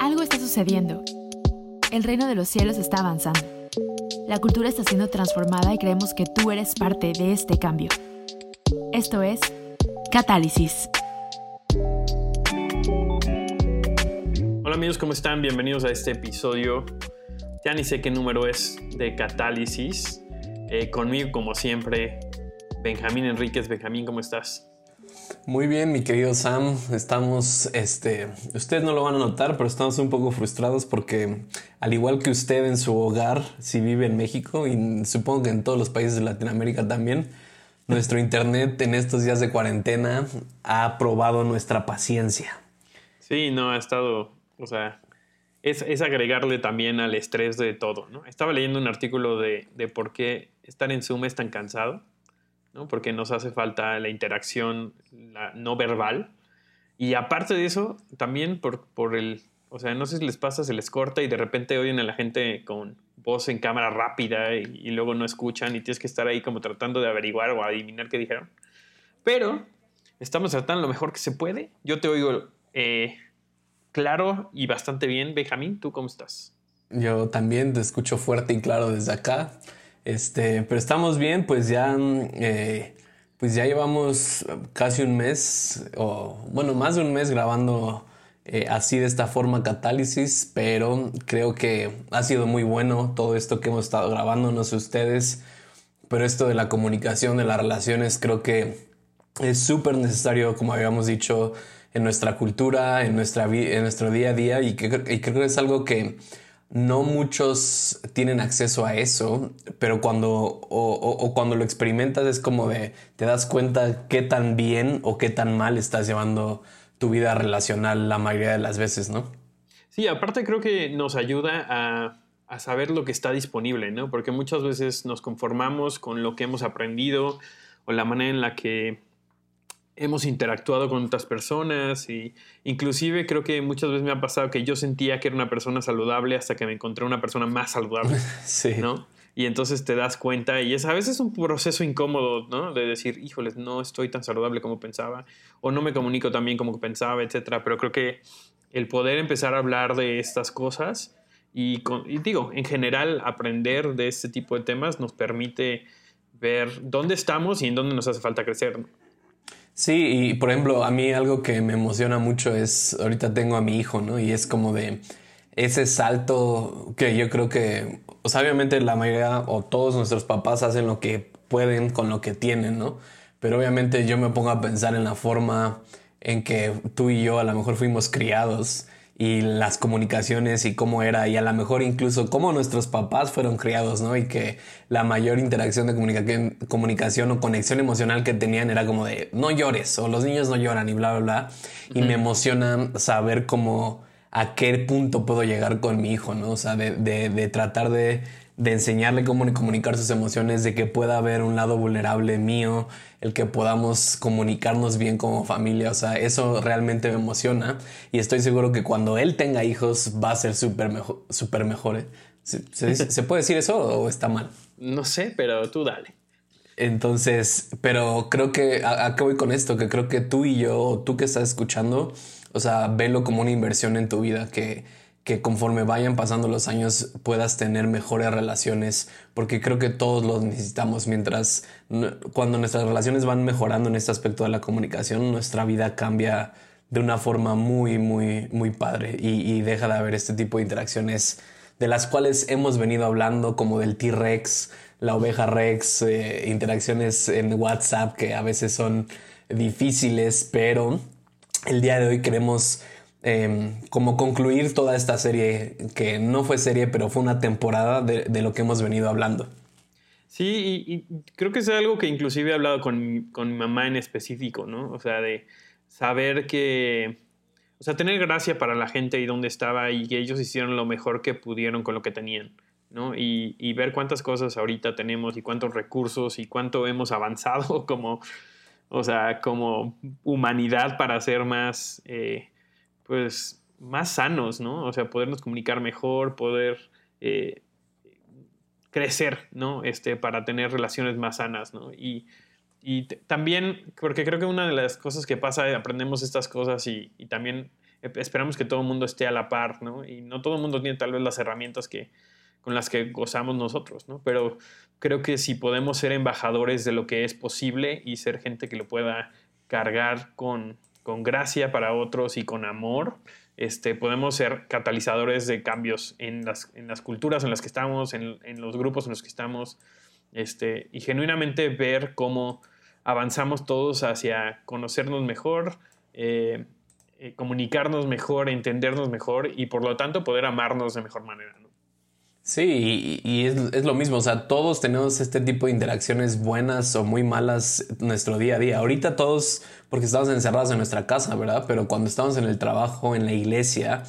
Algo está sucediendo. El reino de los cielos está avanzando. La cultura está siendo transformada y creemos que tú eres parte de este cambio. Esto es Catálisis. Hola amigos, ¿cómo están? Bienvenidos a este episodio. Ya ni sé qué número es de Catálisis. Eh, conmigo, como siempre, Benjamín Enríquez. Benjamín, ¿cómo estás? Muy bien, mi querido Sam. Estamos, este, ustedes no lo van a notar, pero estamos un poco frustrados porque, al igual que usted en su hogar, si vive en México y supongo que en todos los países de Latinoamérica también, nuestro internet en estos días de cuarentena ha probado nuestra paciencia. Sí, no, ha estado, o sea, es, es agregarle también al estrés de todo, ¿no? Estaba leyendo un artículo de, de por qué estar en Zoom es tan cansado ¿no? porque nos hace falta la interacción no verbal. Y aparte de eso, también por, por el, o sea, no sé si les pasa, se les corta y de repente oyen a la gente con voz en cámara rápida y, luego no escuchan y tienes que estar ahí como tratando de averiguar o adivinar qué dijeron. Pero estamos tratando lo mejor que se puede. Yo te oigo eh, claro y bastante bien. Benjamín, ¿tú cómo estás? Yo también te escucho fuerte y claro desde acá. Este, pero estamos bien, pues ya, eh, pues ya llevamos casi un mes, o bueno, más de un mes grabando eh, así de esta forma catálisis, pero creo que ha sido muy bueno todo esto que hemos estado grabando, no sé ustedes, pero esto de la comunicación, de las relaciones, creo que es súper necesario, como habíamos dicho, en nuestra cultura, en, nuestra en nuestro día a día, y, que, y creo que es algo que no muchos tienen acceso a eso, pero cuando o, cuando lo experimentas es como de te das cuenta qué tan bien o qué tan mal estás llevando tu vida relacional la mayoría de las veces, ¿no? Sí, aparte creo que nos ayuda a, a saber lo que está disponible, ¿no? Porque muchas veces nos conformamos con lo que hemos aprendido o la manera en la que hemos interactuado con otras personas y inclusive creo que muchas veces me ha pasado que yo sentía que era una persona saludable hasta que me encontré una persona más saludable, sí. ¿no? Y entonces te das cuenta y es a veces un proceso incómodo, ¿no? De decir, híjoles, no estoy tan saludable como pensaba o no me comunico tan bien como pensaba, etcétera, pero creo que el poder empezar a hablar de estas cosas y, y digo, en general aprender de este tipo de temas nos permite ver dónde estamos y en dónde nos hace falta crecer. Sí, y por ejemplo, a mí algo que me emociona mucho es, ahorita tengo a mi hijo, ¿no? Y es como de ese salto que yo creo que, obviamente la mayoría o todos nuestros papás hacen lo que pueden con lo que tienen, ¿no? Pero obviamente yo me pongo a pensar en la forma en que tú y yo a lo mejor fuimos criados y las comunicaciones y cómo era y a lo mejor incluso cómo nuestros papás fueron criados, ¿no? Y que la mayor interacción de comunicación, comunicación o conexión emocional que tenían era como de no llores o los niños no lloran y bla, bla, bla. Y me emociona saber cómo a qué punto puedo llegar con mi hijo, ¿no? O sea, de, de, de tratar de de enseñarle cómo comunicar sus emociones, de que pueda haber un lado vulnerable mío, el que podamos comunicarnos bien como familia. O sea, eso realmente me emociona y estoy seguro que cuando él tenga hijos va a ser súper mejor. Super mejor ¿eh? ¿Se, puede decir eso o está mal? No sé, pero tú dale. Entonces, pero creo que, ¿a, qué voy con esto? Que creo que tú y yo, tú que estás escuchando, o sea, velo como una inversión en tu vida, que que conforme vayan pasando los años puedas tener mejores relaciones, porque creo que todos los necesitamos. Mientras cuando nuestras relaciones van mejorando en este aspecto de la comunicación, nuestra vida cambia de una forma muy, muy, muy padre y, deja de haber este tipo de interacciones de las cuales hemos venido hablando, como del T-Rex, la oveja Rex, eh, interacciones en WhatsApp que a veces son difíciles, pero el día de hoy queremos Em, como concluir toda esta serie, que no fue serie, pero fue una temporada de, lo que hemos venido hablando. Sí, y, creo que es algo que inclusive he hablado con, con, mi mamá en específico, ¿no? O sea, de saber que, o sea, tener gracia para la gente y dónde estaba y que ellos hicieron lo mejor que pudieron con lo que tenían, ¿no? Y, y ver cuántas cosas ahorita tenemos y cuántos recursos y cuánto hemos avanzado como, o sea, como humanidad para ser más... Eh, pues, más sanos, ¿no? O sea, podernos comunicar mejor, poder eh, crecer, ¿no? Este, para tener relaciones más sanas, ¿no? Y, y también, porque creo que una de las cosas que pasa, aprendemos estas cosas y, y también esperamos que todo el mundo esté a la par, ¿no? Y no todo el mundo tiene tal vez las herramientas que, con las que gozamos nosotros, ¿no? Pero creo que si podemos ser embajadores de lo que es posible y ser gente que lo pueda cargar con, con gracia para otros y con amor, este, podemos ser catalizadores de cambios en las, en las culturas en las que estamos, en, en, los grupos en los que estamos, este, y genuinamente ver cómo avanzamos todos hacia conocernos mejor, eh, eh, comunicarnos mejor, entendernos mejor y por lo tanto poder amarnos de mejor manera. Sí, y, es, es, lo mismo, o sea, todos tenemos este tipo de interacciones buenas o muy malas en nuestro día a día. Ahorita todos, porque estamos encerrados en nuestra casa, ¿verdad? Pero cuando estamos en el trabajo, en la iglesia,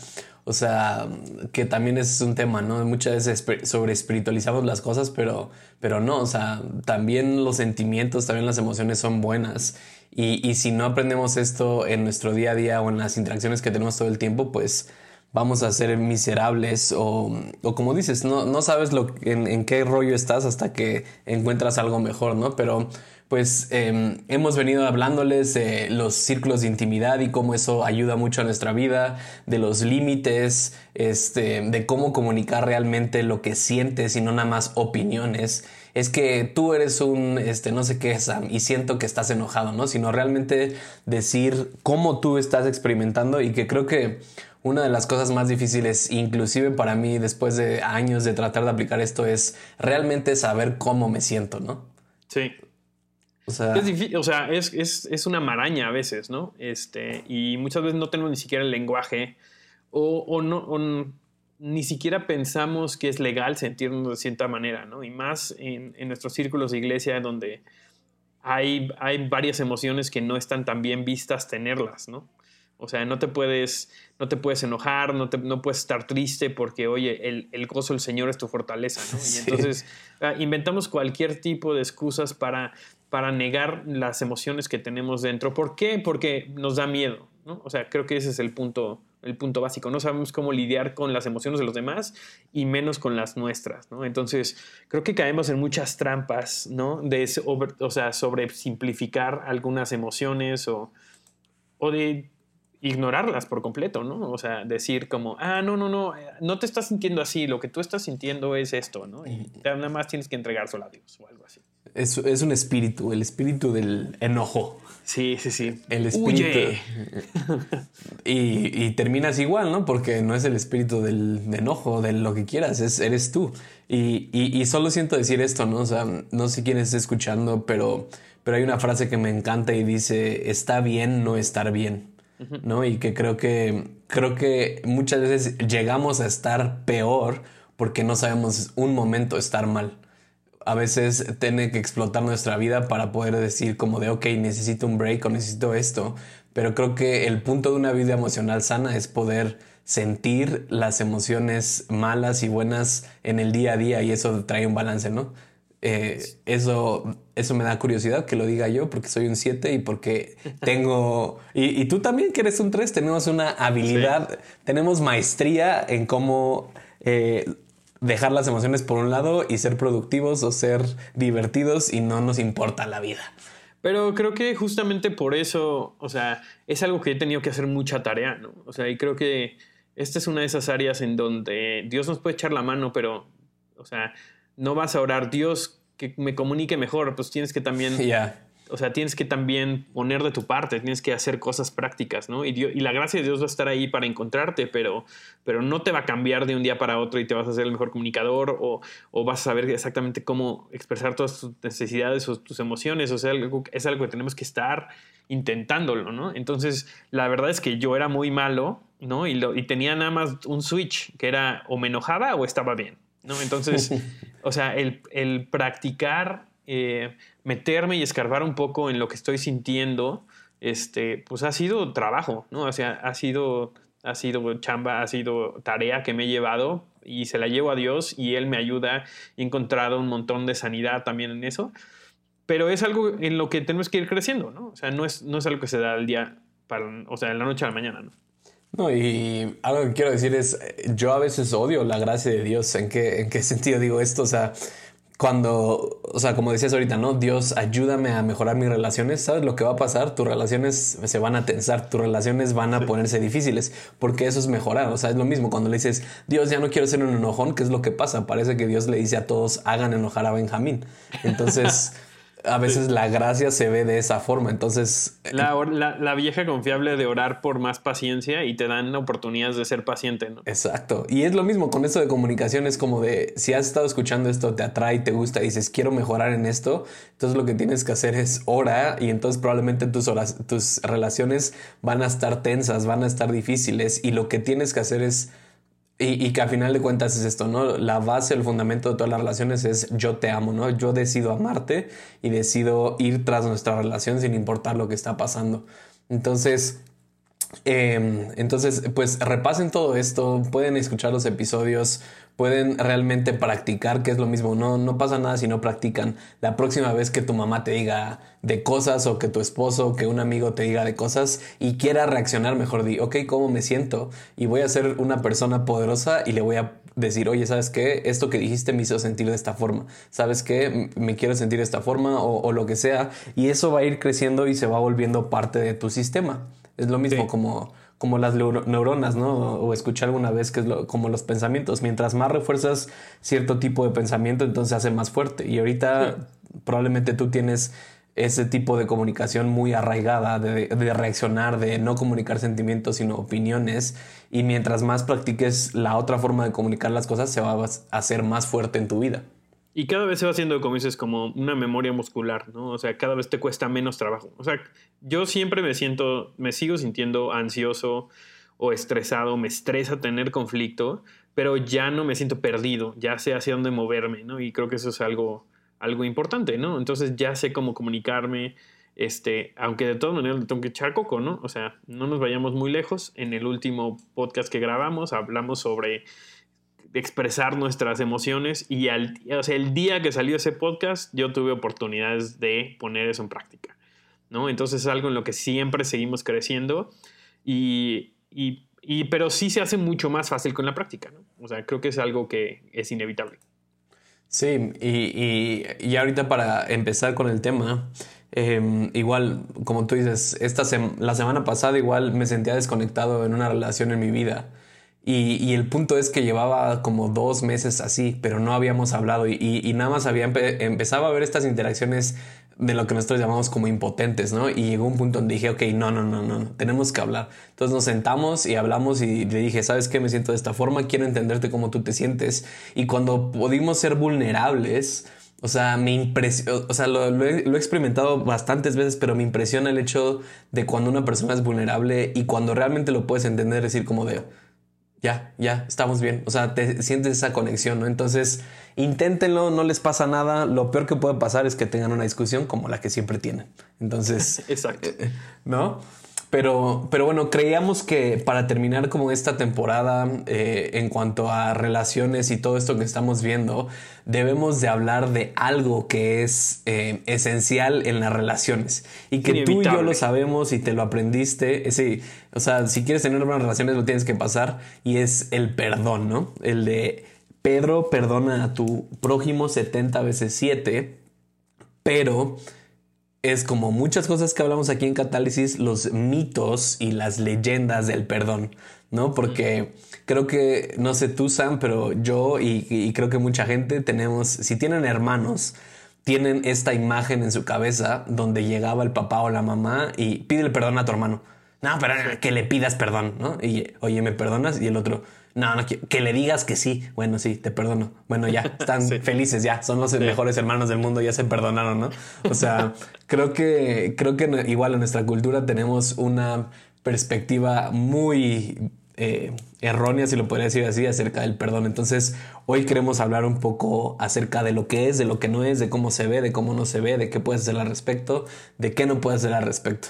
o sea, que también es un tema, ¿no? Muchas veces sobre espiritualizamos las cosas, pero, pero no, o sea, también los sentimientos, también las emociones son buenas. Y, y si no aprendemos esto en nuestro día a día o en las interacciones que tenemos todo el tiempo, pues vamos a ser miserables o, o como dices, no, no sabes lo, en, qué rollo estás hasta que encuentras algo mejor, ¿no? Pero pues eh, hemos venido hablándoles de los círculos de intimidad y cómo eso ayuda mucho a nuestra vida, de los límites, este, de cómo comunicar realmente lo que sientes y no nada más opiniones. Es que tú eres un, este, no sé qué, Sam, y siento que estás enojado, ¿no? Sino realmente decir cómo tú estás experimentando y que creo que una de las cosas más difíciles, inclusive para mí, después de años de tratar de aplicar esto, es realmente saber cómo me siento, ¿no? Sí. O sea, es, difícil, o sea es, es, es, una maraña a veces, ¿no? Este, y muchas veces no tenemos ni siquiera el lenguaje o, o no, o ni siquiera pensamos que es legal sentirnos de cierta manera, ¿no? Y más en, en nuestros círculos de iglesia donde hay, hay varias emociones que no están tan bien vistas tenerlas, ¿no? O sea, no te puedes, no te puedes enojar, no, te, no puedes estar triste porque, oye, el, el, gozo del Señor es tu fortaleza, ¿no? Y entonces ah, inventamos cualquier tipo de excusas para, para negar las emociones que tenemos dentro. ¿Por qué? Porque nos da miedo, ¿no? O sea, creo que ese es el punto, el punto básico. No sabemos cómo lidiar con las emociones de los demás y menos con las nuestras, ¿no? Entonces, creo que caemos en muchas trampas, ¿no? De, o sea, sobre simplificar algunas emociones o, o de ignorarlas por completo, ¿no? O sea, decir como, ah, no, no, no, no te estás sintiendo así, lo que tú estás sintiendo es esto, ¿no? Y nada más tienes que entregárselo a Dios o algo así. Es, es un espíritu, el espíritu del enojo. Sí, sí, sí. El espíritu. y, y, terminas igual, ¿no? Porque no es el espíritu del de enojo, de lo que quieras, es, eres tú. Y, y, y, solo siento decir esto, ¿no? O sea, no sé quién está escuchando, pero, pero hay una frase que me encanta y dice, está bien no estar bien. ¿No? Y que creo que creo que muchas veces llegamos a estar peor porque no sabemos un momento estar mal. A veces tiene que explotar nuestra vida para poder decir como de, ok, necesito un break o necesito esto. Pero creo que el punto de una vida emocional sana es poder sentir las emociones malas y buenas en el día a día y eso trae un balance, ¿no? Eh, eso, eso me da curiosidad que lo diga yo porque soy un 7 y porque tengo... Y, y, tú también que eres un 3, tenemos una habilidad, sí. tenemos maestría en cómo eh, dejar las emociones por un lado y ser productivos o ser divertidos y no nos importa la vida. Pero creo que justamente por eso, o sea, es algo que he tenido que hacer mucha tarea, ¿no? O sea, y creo que esta es una de esas áreas en donde Dios nos puede echar la mano, pero, o sea, no vas a orar, Dios, que me comunique mejor, pues tienes que también, yeah. o sea, tienes que también poner de tu parte, tienes que hacer cosas prácticas, ¿no? Y, Dios, y la gracia de Dios va a estar ahí para encontrarte, pero, pero no te va a cambiar de un día para otro y te vas a hacer el mejor comunicador o, o vas a saber exactamente cómo expresar todas tus necesidades o tus emociones, o sea, es algo que tenemos que estar intentándolo, ¿no? Entonces, la verdad es que yo era muy malo, ¿no? Y, lo, y tenía nada más un switch, que era o me enojaba o estaba bien. ¿No? Entonces, o sea, el, el practicar, eh, meterme y escarbar un poco en lo que estoy sintiendo, este, pues ha sido trabajo, ¿no? O sea, ha sido, ha sido chamba, ha sido tarea que me he llevado y se la llevo a Dios y Él me ayuda. He encontrado un montón de sanidad también en eso. Pero es algo en lo que tenemos que ir creciendo, ¿no? O sea, no es, no es algo que se da al día, para, o sea, de la noche a la mañana, ¿no? No, y algo que quiero decir es, yo a veces odio la gracia de Dios. ¿En qué, en qué sentido digo esto? O sea, cuando, o sea, como decías ahorita, ¿no? Dios, ayúdame a mejorar mis relaciones. ¿Sabes lo que va a pasar? Tus relaciones se van a tensar, tus relaciones van a ponerse difíciles, porque eso es mejorar. O sea, es lo mismo cuando le dices, Dios, ya no quiero ser un enojón, ¿qué es lo que pasa? Parece que Dios le dice a todos, hagan enojar a Benjamín. Entonces... a veces la gracia se ve de esa forma. Entonces. La, la, vieja confiable de orar por más paciencia y te dan oportunidades de ser paciente, ¿no? Exacto. Y es lo mismo con esto de comunicación, es como de si has estado escuchando esto, te atrae, te gusta, y dices quiero mejorar en esto, entonces lo que tienes que hacer es orar y entonces probablemente tus, tus relaciones van a estar tensas, van a estar difíciles y lo que tienes que hacer es y, que a final de cuentas es esto, ¿no? La base, el fundamento de todas las relaciones es yo te amo, ¿no? Yo decido amarte y decido ir tras nuestra relación sin importar lo que está pasando. Entonces, em, entonces, pues repasen todo esto, pueden escuchar los episodios, pueden realmente practicar, que es lo mismo, no, no pasa nada si no practican. La próxima vez que tu mamá te diga de cosas o que tu esposo o que un amigo te diga de cosas y quiera reaccionar, mejor di, ok, ¿cómo me siento? Y voy a ser una persona poderosa y le voy a decir, oye, ¿sabes qué? Esto que dijiste me hizo sentir de esta forma. ¿Sabes qué? Me quiero sentir de esta forma o, lo que sea. Y eso va a ir creciendo y se va volviendo parte de tu sistema. Es lo mismo como como las neuronas, ¿no? O escuché alguna vez que es como los pensamientos. Mientras más refuerzas cierto tipo de pensamiento, entonces se hace más fuerte. Y ahorita probablemente tú tienes ese tipo de comunicación muy arraigada, de, de, reaccionar, de no comunicar sentimientos, sino opiniones. Y mientras más practiques la otra forma de comunicar las cosas, se va a hacer más fuerte en tu vida. Y cada vez se va haciendo, como dices, como una memoria muscular, ¿no? O sea, cada vez te cuesta menos trabajo. O sea, yo siempre me siento, me sigo sintiendo ansioso o estresado, me estresa tener conflicto, pero ya no me siento perdido, ya sé hacia dónde moverme, ¿no? Y creo que eso es algo, algo importante, ¿no? Entonces ya sé cómo comunicarme, este, aunque de todas maneras le tengo que echar coco, ¿no? O sea, no nos vayamos muy lejos. En el último podcast que grabamos hablamos sobre expresar nuestras emociones y al, o sea, el día que salió ese podcast yo tuve oportunidades de poner eso en práctica, ¿no? Entonces es algo en lo que siempre seguimos creciendo y, y, y, pero sí se hace mucho más fácil con la práctica, ¿no? O sea, creo que es algo que es inevitable. Sí, y, y ahorita para empezar con el tema, em, igual, como tú dices, esta la semana pasada igual me sentía desconectado en una relación en mi vida. Y, el punto es que llevaba como dos meses así, pero no habíamos hablado y, nada más había empezaba a ver estas interacciones de lo que nosotros llamamos como impotentes, ¿no? Y llegó un punto donde dije, ok, no, no, no, no, tenemos que hablar. Entonces nos sentamos y hablamos y le dije, ¿sabes qué? Me siento de esta forma, quiero entenderte cómo tú te sientes. Y cuando pudimos ser vulnerables, o sea, me impresiona, o sea, lo, lo, he, lo, he, experimentado bastantes veces, pero me impresiona el hecho de cuando una persona es vulnerable y cuando realmente lo puedes entender, decir como de ya, ya, estamos bien. O sea, te sientes esa conexión, ¿no? Entonces, inténtenlo, no les pasa nada. Lo peor que puede pasar es que tengan una discusión como la que siempre tienen. Entonces, exacto. ¿No? Pero, pero bueno, creíamos que para terminar como esta temporada eh, en cuanto a relaciones y todo esto que estamos viendo, debemos de hablar de algo que es eh, esencial en las relaciones y que tú y yo lo sabemos y te lo aprendiste. Ese, o sea, si quieres tener buenas relaciones lo tienes que pasar y es el perdón, ¿no? El de Pedro perdona a tu prójimo 70 veces 7, pero es como muchas cosas que hablamos aquí en Catálisis, los mitos y las leyendas del perdón, ¿no? Porque creo que, no sé tú, Sam, pero yo y, creo que mucha gente tenemos, si tienen hermanos, tienen esta imagen en su cabeza donde llegaba el papá o la mamá y pide perdón a tu hermano. No, pero que le pidas perdón, ¿no? Y, oye, ¿me perdonas? Y el otro, no, no, que le digas que sí. Bueno, sí, te perdono. Bueno, ya, están felices, ya, son los mejores hermanos del mundo, ya se perdonaron, ¿no? O sea, creo que, creo que igual en nuestra cultura tenemos una perspectiva muy eh, errónea, si lo podría decir así, acerca del perdón. Entonces, hoy queremos hablar un poco acerca de lo que es, de lo que no es, de cómo se ve, de cómo no se ve, de qué puedes hacer al respecto, de qué no puedes hacer al respecto.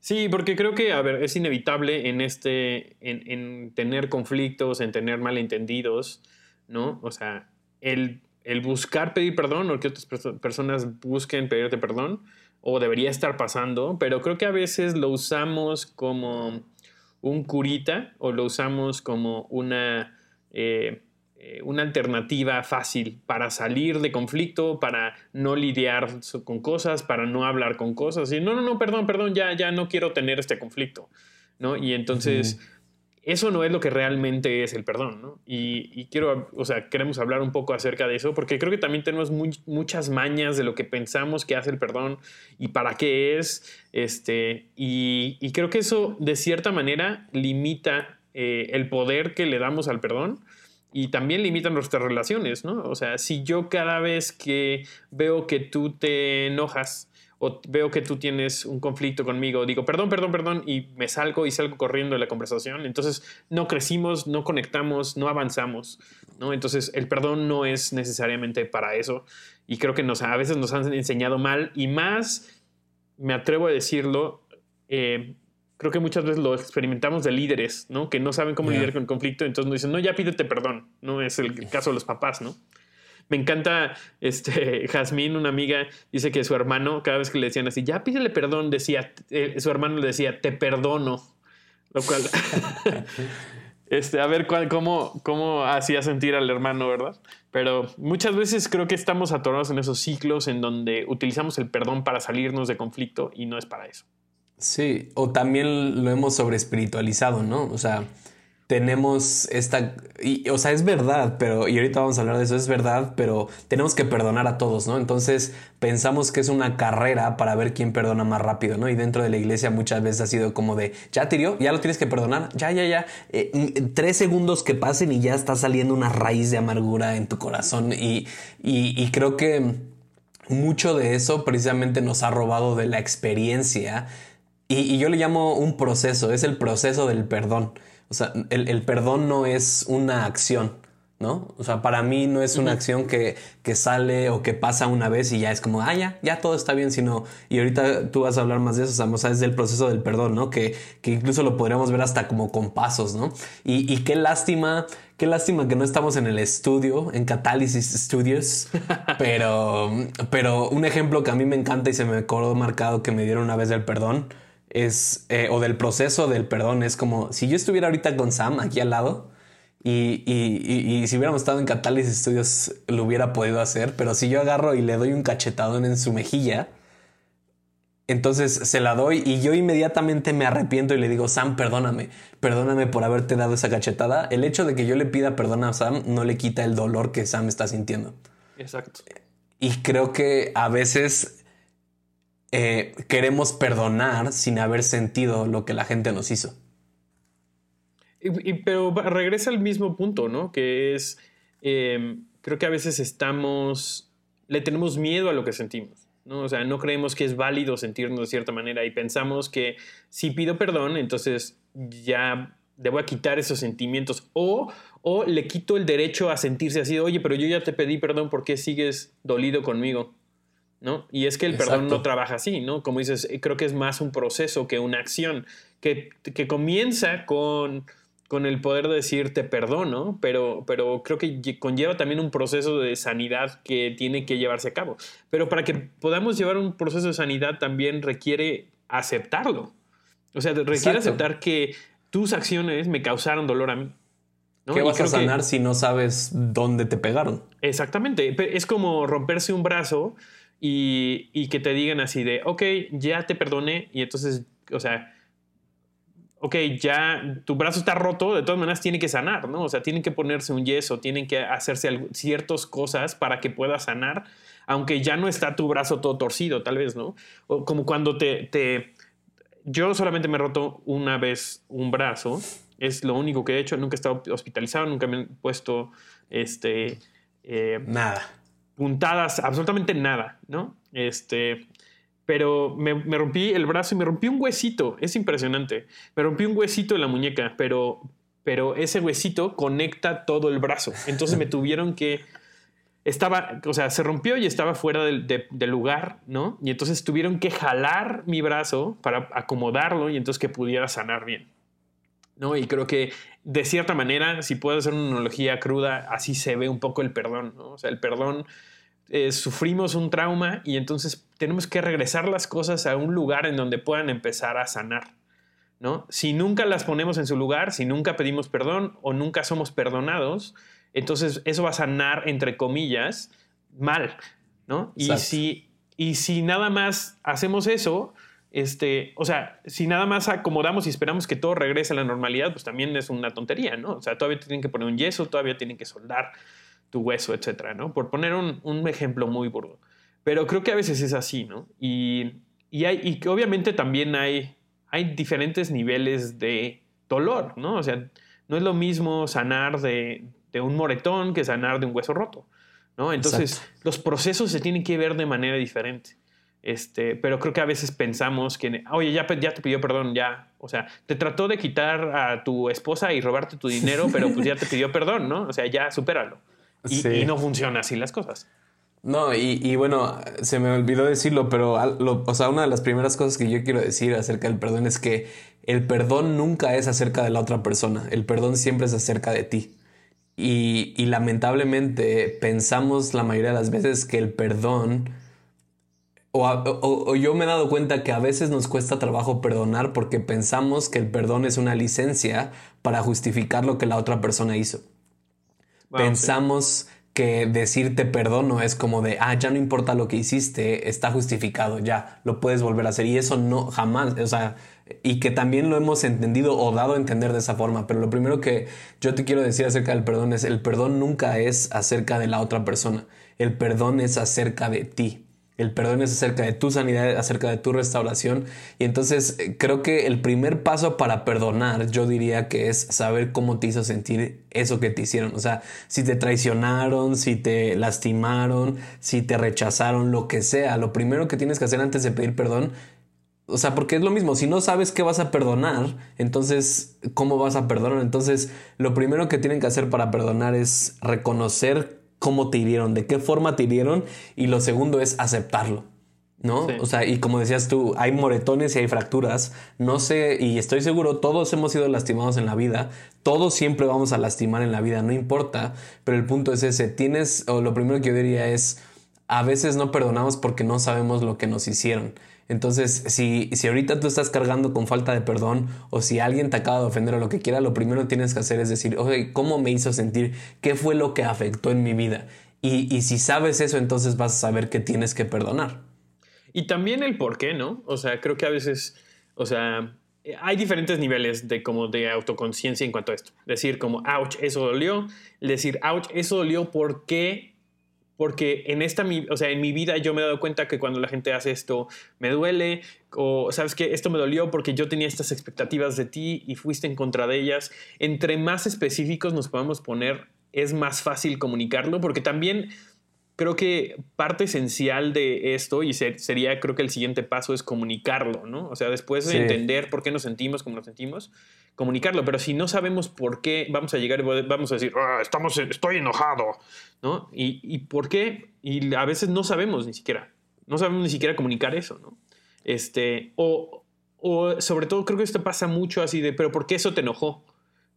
Sí, porque creo que, a ver, es inevitable en este, en, tener conflictos, en tener malentendidos, ¿no? O sea, el, el buscar pedir perdón o que otras personas busquen pedirte perdón, o debería estar pasando, pero creo que a veces lo usamos como un curita o lo usamos como una... Eh, eh, una alternativa fácil para salir de conflicto, para no lidiar con cosas, para no hablar con cosas. Y no, no, no, perdón, perdón, ya, ya no quiero tener este conflicto. ¿no? Y entonces eso no es lo que realmente es el perdón, ¿no? Y, quiero, o sea, queremos hablar un poco acerca de eso, porque creo que también tenemos muchas mañas de lo que pensamos que hace el perdón y para qué es, este, y, creo que eso de cierta manera limita eh, el poder que le damos al perdón y también limita nuestras relaciones, ¿no? O sea, si yo cada vez que veo que tú te enojas, o veo que tú tienes un conflicto conmigo, digo, perdón, perdón, perdón, y me salgo y salgo corriendo de la conversación. Entonces, no crecimos, no conectamos, no avanzamos, ¿no? Entonces, el perdón no es necesariamente para eso. Y creo que nos, a veces nos han enseñado mal y más, me atrevo a decirlo, eh, creo que muchas veces lo experimentamos de líderes, ¿no? Que no saben cómo lidiar con el conflicto, entonces nos dicen, no, ya pídete perdón, ¿no? Es el caso de los papás, ¿no? Me encanta, este, Jazmín, una amiga, dice que su hermano, cada vez que le decían así, ya pídele perdón, decía, eh, su hermano le decía, te perdono. Lo cual, este, a ver cómo, cómo hacía sentir al hermano, ¿verdad? Pero muchas veces creo que estamos atorados en esos ciclos en donde utilizamos el perdón para salirnos de conflicto y no es para eso. Sí, o también lo hemos sobre espiritualizado, ¿no? O sea, tenemos esta, y, o sea, es verdad, pero, y ahorita vamos a hablar de eso, es verdad, pero tenemos que perdonar a todos, ¿no? Entonces pensamos que es una carrera para ver quién perdona más rápido, ¿no? Y dentro de la iglesia muchas veces ha sido como de, ya tirió, ya lo tienes que perdonar, ya, ya, ya, eh, tres segundos que pasen y ya está saliendo una raíz de amargura en tu corazón y, y creo que mucho de eso precisamente nos ha robado de la experiencia y, y yo le llamo un proceso, es el proceso del perdón. O sea, el, perdón no es una acción, ¿no? O sea, para mí no es una acción que, sale o que pasa una vez y ya es como, ah, ya, ya todo está bien, sino, y ahorita tú vas a hablar más de eso, o sea, es del proceso del perdón, ¿no? Que, incluso lo podríamos ver hasta como con pasos, ¿no? Y, qué lástima, qué lástima que no estamos en el estudio, en Catálisis Studios, pero, pero un ejemplo que a mí me encanta y se me quedó marcado que me dieron una vez del perdón es, eh, o del proceso del perdón, es como si yo estuviera ahorita con Sam aquí al lado y, y, si hubiéramos estado en Catálisis Studios lo hubiera podido hacer, pero si yo agarro y le doy un cachetadón en su mejilla, entonces se la doy y yo inmediatamente me arrepiento y le digo, Sam, perdóname, perdóname por haberte dado esa cachetada. El hecho de que yo le pida perdón a Sam no le quita el dolor que Sam está sintiendo. Exacto. Y creo que a veces eh, queremos perdonar sin haber sentido lo que la gente nos hizo. Y, pero regresa al mismo punto, ¿no? Que es, em, creo que a veces estamos, le tenemos miedo a lo que sentimos, ¿no? O sea, no creemos que es válido sentirnos de cierta manera y pensamos que si pido perdón, entonces ya debo a quitar esos sentimientos o, o le quito el derecho a sentirse así, oye, pero yo ya te pedí perdón, ¿por qué sigues dolido conmigo? ¿No? Y es que el perdón no trabaja así, ¿no? Como dices, eh, creo que es más un proceso que una acción, que, comienza con, con, el poder de decir te perdono, pero, pero creo que conlleva también un proceso de sanidad que tiene que llevarse a cabo. Pero para que podamos llevar un proceso de sanidad también requiere aceptarlo. O sea, requiere aceptar que tus acciones me causaron dolor a mí. ¿Qué vas a sanar si no sabes dónde te pegaron? Exactamente. Es como romperse un brazo y, que te digan así de, ok, ya te perdoné y entonces, o sea, ok, ya tu brazo está roto, de todas maneras tiene que sanar, ¿no? O sea, tienen que ponerse un yeso, tienen que hacerse ciertas cosas para que pueda sanar, aunque ya no está tu brazo todo torcido, tal vez, ¿no? O como cuando te, te... Yo solamente me he roto una vez un brazo, es lo único que he hecho, nunca he estado hospitalizado, nunca me he puesto, este... Eh, Nada puntadas, absolutamente nada, ¿no? Este, pero me, rompí el brazo y me rompí un huesito, es impresionante. Me rompí un huesito en la muñeca, pero, pero ese huesito conecta todo el brazo. Entonces me tuvieron que... Estaba, o sea, se rompió y estaba fuera del, del, lugar, ¿no? Y entonces tuvieron que jalar mi brazo para acomodarlo y entonces que pudiera sanar bien. ¿no? Y creo que de cierta manera, si puedo hacer una analogía cruda, así se ve un poco el perdón, ¿no? O sea, el perdón, eh, sufrimos un trauma y entonces tenemos que regresar las cosas a un lugar en donde puedan empezar a sanar, ¿no? Si nunca las ponemos en su lugar, si nunca pedimos perdón o nunca somos perdonados, entonces eso va a sanar, entre comillas, mal, ¿no? Y si, y si nada más hacemos eso, este, o sea, si nada más acomodamos y esperamos que todo regrese a la normalidad, pues también es una tontería, ¿no? O sea, todavía tienen que poner un yeso, todavía tienen que soldar tu hueso, etcétera, ¿no? Por poner un, un ejemplo muy burdo. Pero creo que a veces es así, ¿no? Y, y, hay, y que obviamente también hay, hay diferentes niveles de dolor, ¿no? O sea, no es lo mismo sanar de, de un moretón que sanar de un hueso roto, ¿no? Entonces, los procesos se tienen que ver de manera diferente. Este, pero creo que a veces pensamos que, oye, ya, ya te pidió perdón, ya. O sea, te trató de quitar a tu esposa y robarte tu dinero, pero pues ya te pidió perdón, ¿no? O sea, ya supéralo. Y, no funciona así las cosas. No, y, bueno, se me olvidó decirlo, pero o sea, una de las primeras cosas que yo quiero decir acerca del perdón es que el perdón nunca es acerca de la otra persona, el perdón siempre es acerca de ti. Y, y lamentablemente pensamos la mayoría de las veces que el perdón o, yo me he dado cuenta que a veces nos cuesta trabajo perdonar porque pensamos que el perdón es una licencia para justificar lo que la otra persona hizo. Pensamos que decirte perdono es como de, ah, ya no importa lo que hiciste, está justificado, ya, lo puedes volver a hacer. Y eso no, jamás, o sea, y que también lo hemos entendido o dado a entender de esa forma. Pero lo primero que yo te quiero decir acerca del perdón es, el perdón nunca es acerca de la otra persona, el perdón es acerca de ti. El perdón es acerca de tu sanidad, acerca de tu restauración. Y entonces eh, creo que el primer paso para perdonar, yo diría que es saber cómo te hizo sentir eso que te hicieron. O sea, si te traicionaron, si te lastimaron, si te rechazaron, lo que sea. Lo primero que tienes que hacer antes de pedir perdón o sea, porque es lo mismo, si no sabes qué vas a perdonar, entonces, ¿cómo vas a perdonar? Entonces, lo primero que tienen que hacer para perdonar es reconocer cómo te hirieron, de qué forma te hirieron y lo segundo es aceptarlo. ¿No? O sea, y como decías tú, hay moretones y hay fracturas. No sé, y estoy seguro, todos hemos sido lastimados en la vida. Todos siempre vamos a lastimar en la vida, no importa. Pero el punto es ese. Tienes, o lo primero que yo diría es, a veces no perdonamos porque no sabemos lo que nos hicieron. Entonces, si, si ahorita tú estás cargando con falta de perdón o si alguien te acaba de ofender o lo que quiera, lo primero que tienes que hacer es decir, oye, ¿cómo me hizo sentir? ¿Qué fue lo que afectó en mi vida? Y, y si sabes eso, entonces vas a saber que tienes que perdonar. Y también el por qué, ¿no? O sea, creo que a veces, o sea, hay diferentes niveles de como de autoconciencia en cuanto a esto. Decir como, ouch, eso dolió. Decir, ouch, eso dolió porque porque en esta, o sea, en mi vida yo me he dado cuenta que cuando la gente hace esto me duele, o sabes que esto me dolió porque yo tenía estas expectativas de ti y fuiste en contra de ellas. Entre más específicos nos podemos poner, es más fácil comunicarlo, porque también creo que parte esencial de esto, y sería creo que el siguiente paso es comunicarlo, ¿no? O sea, después de entender por qué nos sentimos como nos sentimos, comunicarlo, pero si no sabemos por qué, vamos a llegar y vamos a decir, ah, estamos, estoy enojado, ¿no? Y, por qué, y a veces no sabemos ni siquiera, no sabemos ni siquiera comunicar eso, ¿no? Este, o, o sobre todo creo que esto pasa mucho así de, pero ¿por qué eso te enojó?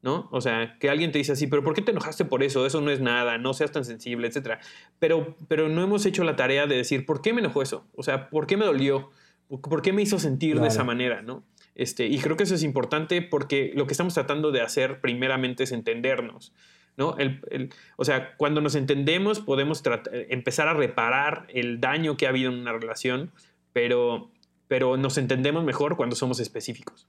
¿no? O sea, que alguien te dice así, pero ¿por qué te enojaste por eso? Eso no es nada, no seas tan sensible, etc. Pero, pero no hemos hecho la tarea de decir, ¿por qué me enojó eso? O sea, ¿por qué me dolió? ¿Por qué me hizo sentir de esa manera, no? Este, y creo que eso es importante porque lo que estamos tratando de hacer primeramente es entendernos. ¿no? o sea, cuando nos entendemos podemos empezar a reparar el daño que ha habido en una relación, pero, pero nos entendemos mejor cuando somos específicos.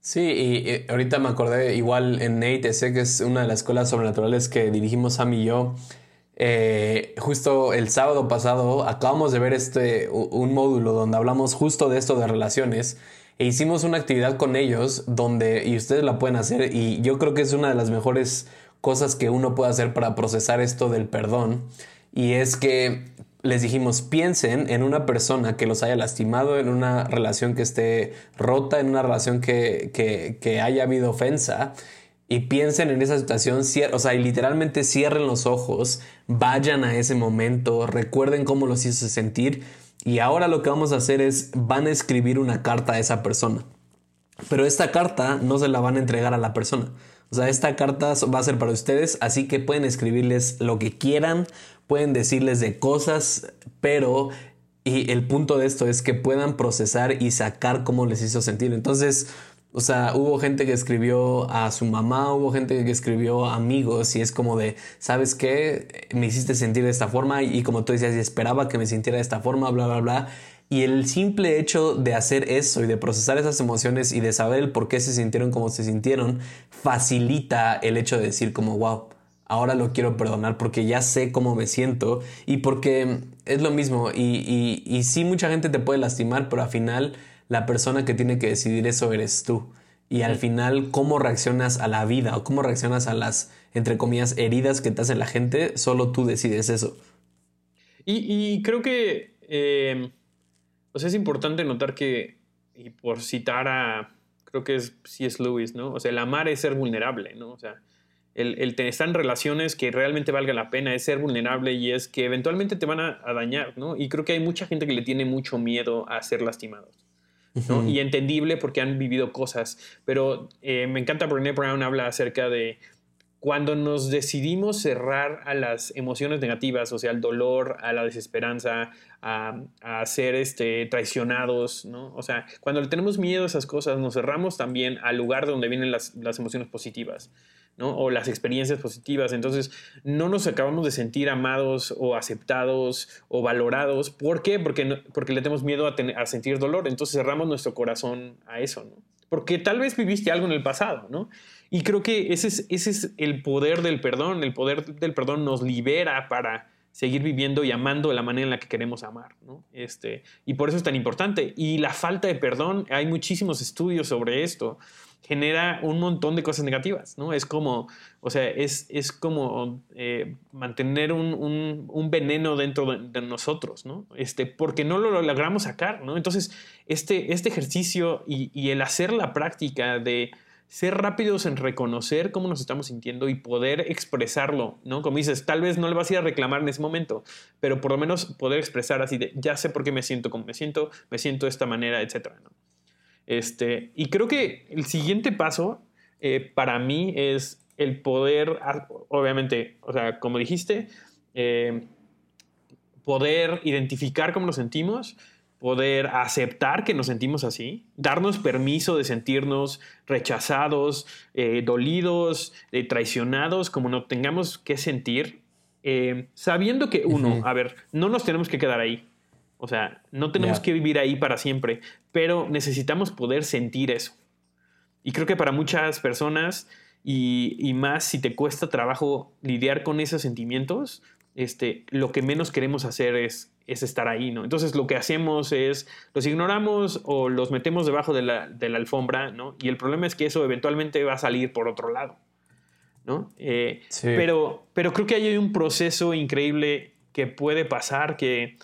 Sí, y, ahorita me acordé igual en sé que es una de las escuelas sobrenaturales que dirigimos Sam y yo. Eh, justo el sábado pasado acabamos de ver este un módulo donde hablamos justo de esto de relaciones e hicimos una actividad con ellos donde y ustedes la pueden hacer y yo creo que es una de las mejores cosas que uno puede hacer para procesar esto del perdón y es que les dijimos, piensen en una persona que los haya lastimado, en una relación que esté rota, en una relación que, que, haya habido ofensa. Y piensen en esa situación, o sea, y literalmente cierren los ojos, vayan a ese momento, recuerden cómo los hizo sentir. Y ahora lo que vamos a hacer es, van a escribir una carta a esa persona. Pero esta carta no se la van a entregar a la persona. O sea, esta carta va a ser para ustedes, así que pueden escribirles lo que quieran, pueden decirles de cosas, pero y el punto de esto es que puedan procesar y sacar cómo les hizo sentir. Entonces, O sea, hubo gente que escribió a su mamá, hubo gente que escribió amigos y es como de, ¿sabes qué? Me hiciste sentir de esta forma y como tú decías, esperaba que me sintiera de esta forma, bla, bla, bla. Y el simple hecho de hacer eso y de procesar esas emociones y de saber el por qué se sintieron como se sintieron, facilita el hecho de decir como, wow, ahora lo quiero perdonar porque ya sé cómo me siento y porque es lo mismo y, y, y sí mucha gente te puede lastimar, pero al final la persona que tiene que decidir eso eres tú. Y al final, cómo reaccionas a la vida o cómo reaccionas a las, entre comillas, heridas que te hace la gente, solo tú decides eso. Y, creo que eh, es importante notar que, y por citar a, creo que es C.S. Lewis, ¿no? O sea, el amar es ser vulnerable, ¿no? O sea, el, el estar en relaciones que realmente valga la pena es ser vulnerable y es que eventualmente te van a, a dañar, ¿no? Y creo que hay mucha gente que le tiene mucho miedo a ser lastimados. Y entendible porque han vivido cosas. Pero eh, me encanta Brené Brown habla acerca de cuando nos decidimos cerrar a las emociones negativas, o sea, al dolor, a la desesperanza, a, ser este, traicionados, ¿no? O sea, cuando le tenemos miedo a esas cosas, nos cerramos también al lugar donde vienen las, las emociones positivas o las experiencias positivas. Entonces, no nos acabamos de sentir amados o aceptados o valorados. ¿Por qué? Porque, porque le tenemos miedo a, a, sentir dolor. Entonces cerramos nuestro corazón a eso, ¿no? Porque tal vez viviste algo en el pasado, ¿no? Y creo que ese es, ese es el poder del perdón. El poder del perdón nos libera para seguir viviendo y amando de la manera en la que queremos amar, ¿no? Este, y por eso es tan importante. Y la falta de perdón, hay muchísimos estudios sobre esto genera un montón de cosas negativas, ¿no? Es como, o sea, es, es como eh, mantener un, un, veneno dentro de, nosotros, ¿no? Este, porque no lo logramos sacar, ¿no? Entonces, este, este ejercicio y, y, el hacer la práctica de ser rápidos en reconocer cómo nos estamos sintiendo y poder expresarlo, ¿no? Como dices, tal vez no le vas a ir a reclamar en ese momento, pero por lo menos poder expresar así de, ya sé por qué me siento como me siento, me siento de esta manera, etcétera, ¿no? Este, y creo que el siguiente paso eh, para mí es el poder, obviamente, o sea, como dijiste, eh, poder identificar cómo nos sentimos, poder aceptar que nos sentimos así, darnos permiso de sentirnos rechazados, eh, dolidos, traicionados, como no tengamos que sentir, sabiendo que uno, a ver, no nos tenemos que quedar ahí. O sea, no tenemos que vivir ahí para siempre, pero necesitamos poder sentir eso. Y creo que para muchas personas, y, más si te cuesta trabajo lidiar con esos sentimientos, este, lo que menos queremos hacer es, es estar ahí, ¿no? Entonces lo que hacemos es, los ignoramos o los metemos debajo de la, alfombra, ¿no? Y el problema es que eso eventualmente va a salir por otro lado, ¿no? Eh, pero, pero creo que hay un proceso increíble que puede pasar que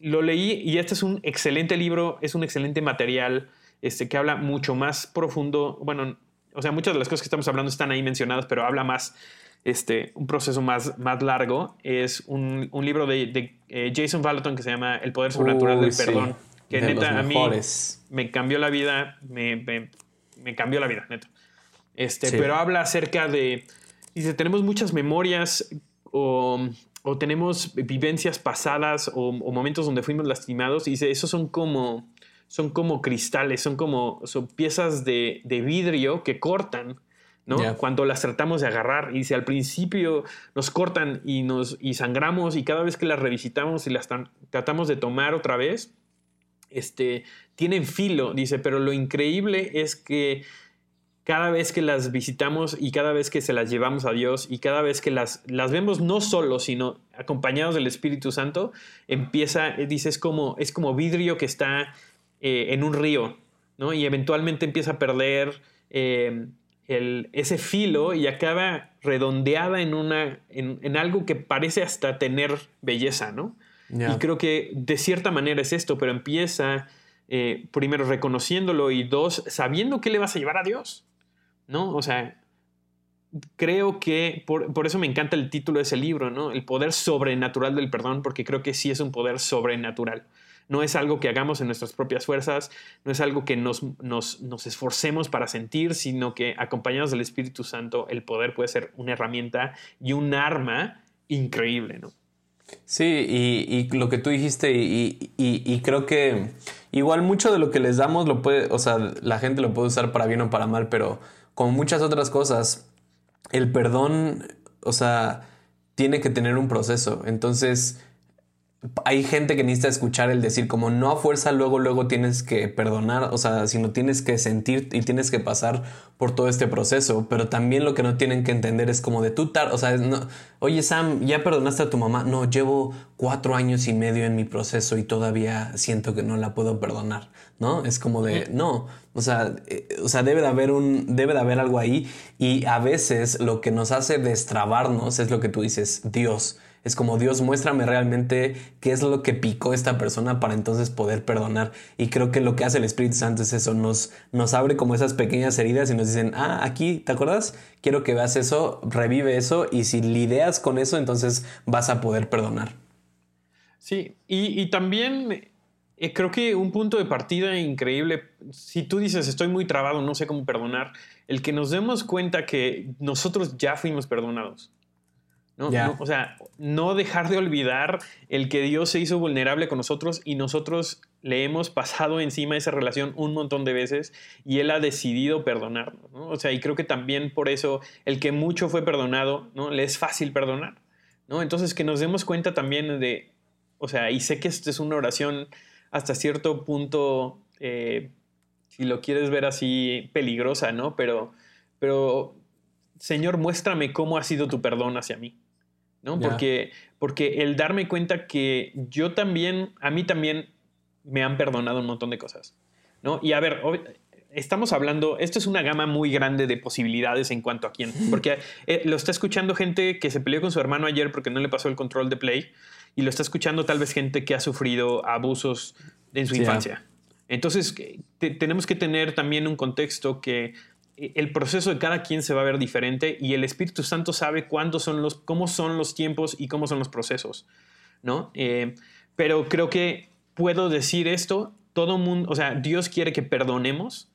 lo leí y este es un excelente libro, es un excelente material este, que habla mucho más profundo. Bueno, o sea, muchas de las cosas que estamos hablando están ahí mencionadas, pero habla más, este, un proceso más, más largo. Es un, libro de, eh, Jason Valaton que se llama El poder sobrenatural del perdón. Que neta, a mí me cambió la vida, me, me, cambió la vida, neta. Este, Pero habla acerca de, dice, tenemos muchas memorias o o tenemos vivencias pasadas o, momentos donde fuimos lastimados y dice, esos son como, son como cristales, son como son piezas de, vidrio que cortan, ¿no? Cuando las tratamos de agarrar. Y dice, al principio nos cortan y nos y sangramos y cada vez que las revisitamos y las tratamos de tomar otra vez, este, tienen filo, dice, pero lo increíble es que cada vez que las visitamos y cada vez que se las llevamos a Dios y cada vez que las, las vemos no solo, sino acompañados del Espíritu Santo, empieza, eh, dice, es como, es como vidrio que está eh, en un río, ¿no? Y eventualmente empieza a perder eh, el, ese filo y acaba redondeada en, una, en, algo que parece hasta tener belleza, ¿no? Y creo que de cierta manera es esto, pero empieza primero reconociéndolo y dos, sabiendo qué le vas a llevar a Dios. ¿No? O sea, creo que por, eso me encanta el título de ese libro, ¿no? El poder sobrenatural del perdón, porque creo que sí es un poder sobrenatural. No es algo que hagamos en nuestras propias fuerzas, no es algo que nos, nos, esforcemos para sentir, sino que acompañados del Espíritu Santo, el poder puede ser una herramienta y un arma increíble, ¿no? Sí, y, lo que tú dijiste, y, y creo que igual mucho de lo que les damos lo puede, o sea, la gente lo puede usar para bien o para mal, pero como muchas otras cosas, el perdón, o sea, tiene que tener un proceso. Entonces, hay gente que necesita escuchar el decir como no a fuerza luego luego tienes que perdonar, o sea, sino tienes que sentir y tienes que pasar por todo este proceso, pero también lo que no tienen que entender es como de tú, o sea, no, oye Sam, ¿ya perdonaste a tu mamá? No, llevo cuatro años y medio en mi proceso y todavía siento que no la puedo perdonar, ¿no? Es como de, no, o sea, eh, o sea, debe de haber un, debe de haber algo ahí y a veces lo que nos hace destrabarnos es lo que tú dices, Dios es como Dios, muéstrame realmente qué es lo que picó esta persona para entonces poder perdonar. Y creo que lo que hace el Espíritu Santo es eso, nos, nos abre como esas pequeñas heridas y nos dicen, ah, aquí, ¿te acuerdas? Quiero que veas eso, revive eso y si lidias con eso, entonces vas a poder perdonar. Sí, y, también eh, creo que un punto de partida increíble, si tú dices, estoy muy trabado, no sé cómo perdonar, el que nos demos cuenta que nosotros ya fuimos perdonados. ¿no? o sea, no dejar de olvidar el que Dios se hizo vulnerable con nosotros y nosotros le hemos pasado encima esa relación un montón de veces y Él ha decidido perdonarnos. O sea, y creo que también por eso el que mucho fue perdonado, ¿no? Le es fácil perdonar. ¿no? Entonces, que nos demos cuenta también de, o sea, y sé que esto es una oración hasta cierto punto, eh, si lo quieres ver así, peligrosa, ¿no? Pero, pero, Señor, muéstrame cómo ha sido tu perdón hacia mí. ¿no? Porque, porque el darme cuenta que yo también, a mí también me han perdonado un montón de cosas, ¿no? Y a ver, estamos hablando, esto es una gama muy grande de posibilidades en cuanto a quién, porque eh, lo está escuchando gente que se peleó con su hermano ayer porque no le pasó el control de play, y lo está escuchando tal vez gente que ha sufrido abusos en su infancia. Entonces, tenemos que tener también un contexto que el proceso de cada quien se va a ver diferente y el Espíritu Santo sabe cuándo son los, cómo son los tiempos y cómo son los procesos, ¿no? Eh, pero creo que puedo decir esto, todo mundo, o sea, Dios quiere que perdonemos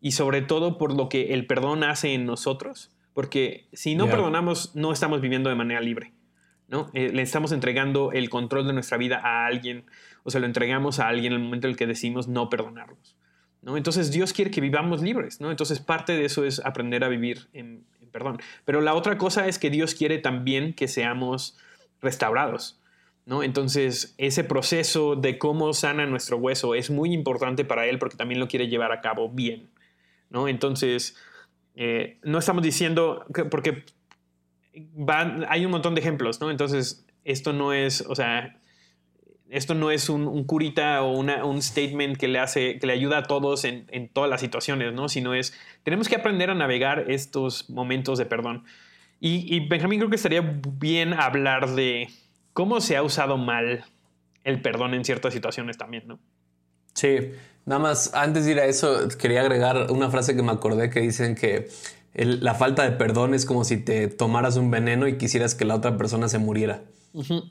y sobre todo por lo que el perdón hace en nosotros, porque si no perdonamos no estamos viviendo de manera libre, ¿no? Eh, le estamos entregando el control de nuestra vida a alguien o se lo entregamos a alguien en el momento en el que decimos no perdonarlos. Entonces Dios quiere que vivamos libres, ¿no? Entonces parte de eso es aprender a vivir en, perdón. Pero la otra cosa es que Dios quiere también que seamos restaurados, ¿no? Entonces ese proceso de cómo sana nuestro hueso es muy importante para Él porque también lo quiere llevar a cabo bien, ¿no? Entonces eh, no estamos diciendo, porque hay un montón de ejemplos, ¿no? Entonces esto no es, o sea, esto no es un, curita o un statement que le hace, que le ayuda a todos en, todas las situaciones, ¿no? Sino es, tenemos que aprender a navegar estos momentos de perdón. Y, Benjamín, creo que estaría bien hablar de cómo se ha usado mal el perdón en ciertas situaciones también, ¿no? Sí, nada más, antes de ir a eso, quería agregar una frase que me acordé que dicen que la falta de perdón es como si te tomaras un veneno y quisieras que la otra persona se muriera,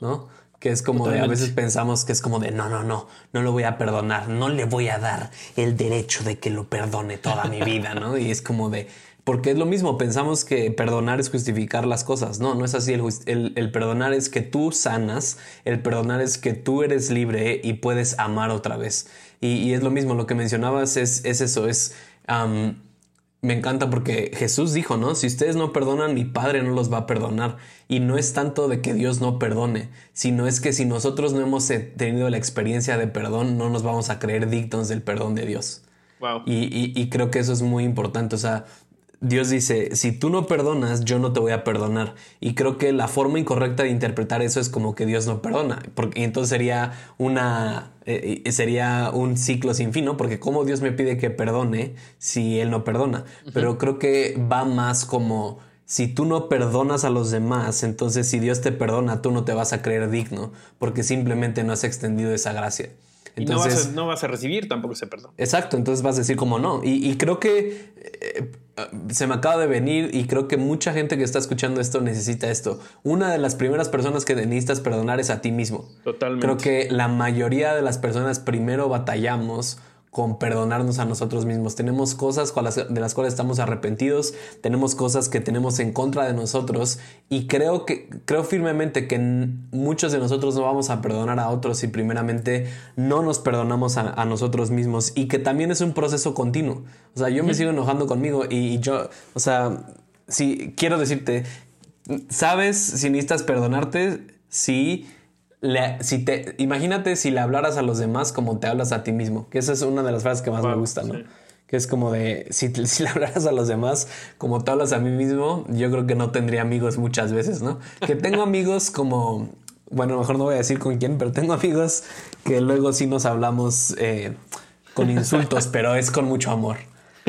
¿no? Que es como de, a veces pensamos que es como de, no, no, no, no lo voy a perdonar, no le voy a dar el derecho de que lo perdone toda mi vida, ¿no? Y es como de, porque es lo mismo, pensamos que perdonar es justificar las cosas, no, no es así, el, el, perdonar es que tú sanas, el perdonar es que tú eres libre y puedes amar otra vez. Y, es lo mismo, lo que mencionabas es, es eso, es me encanta porque Jesús dijo, ¿no? Si ustedes no perdonan, mi Padre no los va a perdonar. Y no es tanto de que Dios no perdone, sino es que si nosotros no hemos eh, tenido la experiencia de perdón, no nos vamos a creer dignos del perdón de Dios. Wow. Y, y, creo que eso es muy importante. O sea, Dios dice, si tú no perdonas, yo no te voy a perdonar. Y creo que la forma incorrecta de interpretar eso es como que Dios no perdona. Porque entonces sería una eh, sería un ciclo sin fin, ¿no? Porque cómo Dios me pide que perdone si Él no perdona. Pero creo que va más como si tú no perdonas a los demás, entonces si Dios te perdona, tú no te vas a creer digno, porque simplemente no has extendido esa gracia. Entonces, no, vas a, recibir tampoco ese perdón. Exacto, entonces vas a decir como no. Y, creo que eh, se me acaba de venir y creo que mucha gente que está escuchando esto necesita esto. Una de las primeras personas que necesitas perdonar es a ti mismo. Totalmente. Creo que la mayoría de las personas primero batallamos con perdonarnos a nosotros mismos. Tenemos cosas de las cuales estamos arrepentidos, tenemos cosas que tenemos en contra de nosotros y creo que creo firmemente que muchos de nosotros no vamos a perdonar a otros si primeramente no nos perdonamos a, nosotros mismos y que también es un proceso continuo. O sea, yo me sigo enojando conmigo y, yo, o sea, si quiero decirte, sabes si necesitas perdonarte si si te, imagínate si le hablaras a los demás como te hablas a ti mismo, que esa es una de las frases que más me gusta, ¿no? Que es como de, si, si, le hablaras a los demás como te hablas a mí mismo, yo creo que no tendría amigos muchas veces, ¿no? Que tengo amigos como, bueno, mejor no voy a decir con quién, pero tengo amigos que luego sí nos hablamos eh, con insultos, pero es con mucho amor.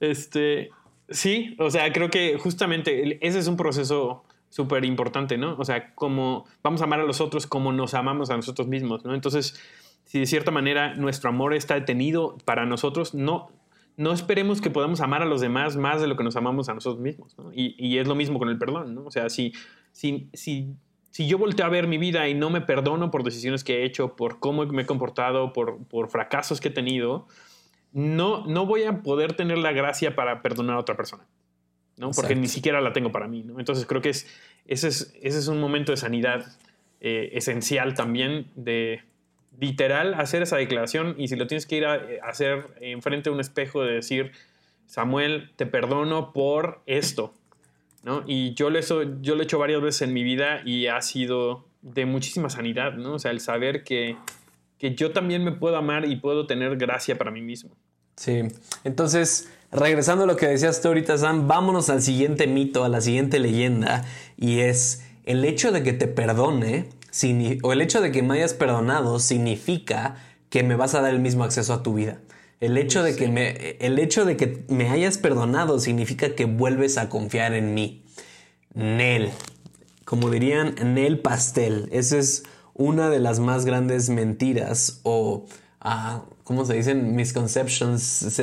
Este, sí, o sea, creo que justamente ese es un proceso súper importante, ¿no? O sea, como vamos a amar a los otros como nos amamos a nosotros mismos, ¿no? Entonces, si de cierta manera nuestro amor está detenido para nosotros, no, no esperemos que podamos amar a los demás más de lo que nos amamos a nosotros mismos, ¿no? Y, y es lo mismo con el perdón, ¿no? O sea, si, si, si, si yo volteo a ver mi vida y no me perdono por decisiones que he hecho, por cómo me he comportado, por, por fracasos que he tenido, no, no voy a poder tener la gracia para perdonar a otra persona. ¿No? Porque ni siquiera la tengo para mí, ¿no? Entonces creo que es, ese, es, ese es un momento de sanidad eh, esencial también de literal hacer esa declaración y si lo tienes que ir a, eh, hacer enfrente de un espejo de decir, Samuel, te perdono por esto, ¿no? Y yo lo, he, yo lo he hecho varias veces en mi vida y ha sido de muchísima sanidad, ¿no? O sea, el saber que, que yo también me puedo amar y puedo tener gracia para mí mismo. Sí, entonces regresando a lo que decías tú ahorita, Sam, vámonos al siguiente mito, a la siguiente leyenda, y es el hecho de que te perdone, o el hecho de que me hayas perdonado, significa que me vas a dar el mismo acceso a tu vida. El hecho, de que me, el hecho de que me hayas perdonado significa que vuelves a confiar en mí. Nel. Como dirían, Nel Pastel. Esa es una de las más grandes mentiras o ah, ¿cómo se dicen? Misconceptions,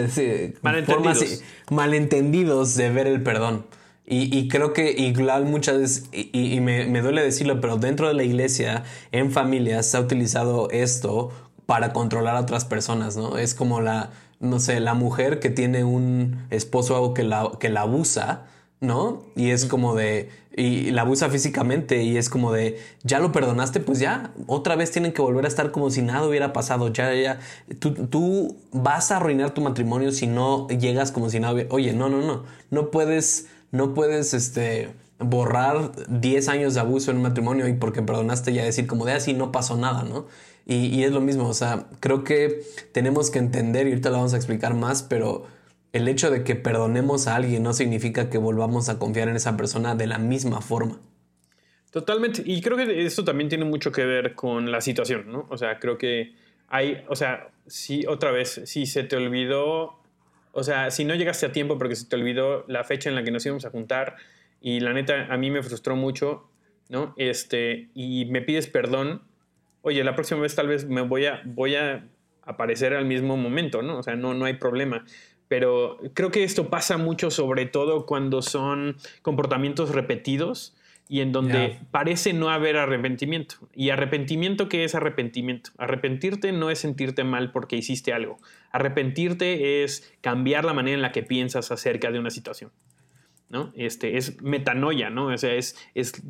malentendidos. malentendidos de ver el perdón. Y, creo que igual muchas veces, y, me, me, duele decirlo, pero dentro de la iglesia, en familias, se ha utilizado esto para controlar a otras personas, ¿no? Es como la, no sé, la mujer que tiene un esposo que la, que la abusa ¿no? Y es como de, y la abusa físicamente y es como de, ya lo perdonaste, pues ya, otra vez tienen que volver a estar como si nada hubiera pasado, ya, ya, tú, tú vas a arruinar tu matrimonio si no llegas como si nada hubiera, oye, no, no, no, no puedes, no puedes, este, borrar 10 años de abuso en un matrimonio y porque perdonaste ya decir como de así ah, no pasó nada, ¿no? Y, y es lo mismo, o sea, creo que tenemos que entender, y ahorita lo vamos a explicar más, pero el hecho de que perdonemos a alguien no significa que volvamos a confiar en esa persona de la misma forma. Totalmente. Y creo que esto también tiene mucho que ver con la situación, ¿no? O sea, creo que hay, o sea, si otra vez, si se te olvidó, o sea, si no llegaste a tiempo porque se te olvidó la fecha en la que nos íbamos a juntar y la neta a mí me frustró mucho, ¿no? Este, y me pides perdón, oye, la próxima vez tal vez me voy a, voy a aparecer al mismo momento, ¿no? O sea, no, no hay problema pero creo que esto pasa mucho sobre todo cuando son comportamientos repetidos y en donde parece no haber arrepentimiento. ¿Y arrepentimiento qué es arrepentimiento? Arrepentirte no es sentirte mal porque hiciste algo. Arrepentirte es cambiar la manera en la que piensas acerca de una situación. ¿no? Este, es metanoia, ¿no? O sea, es, es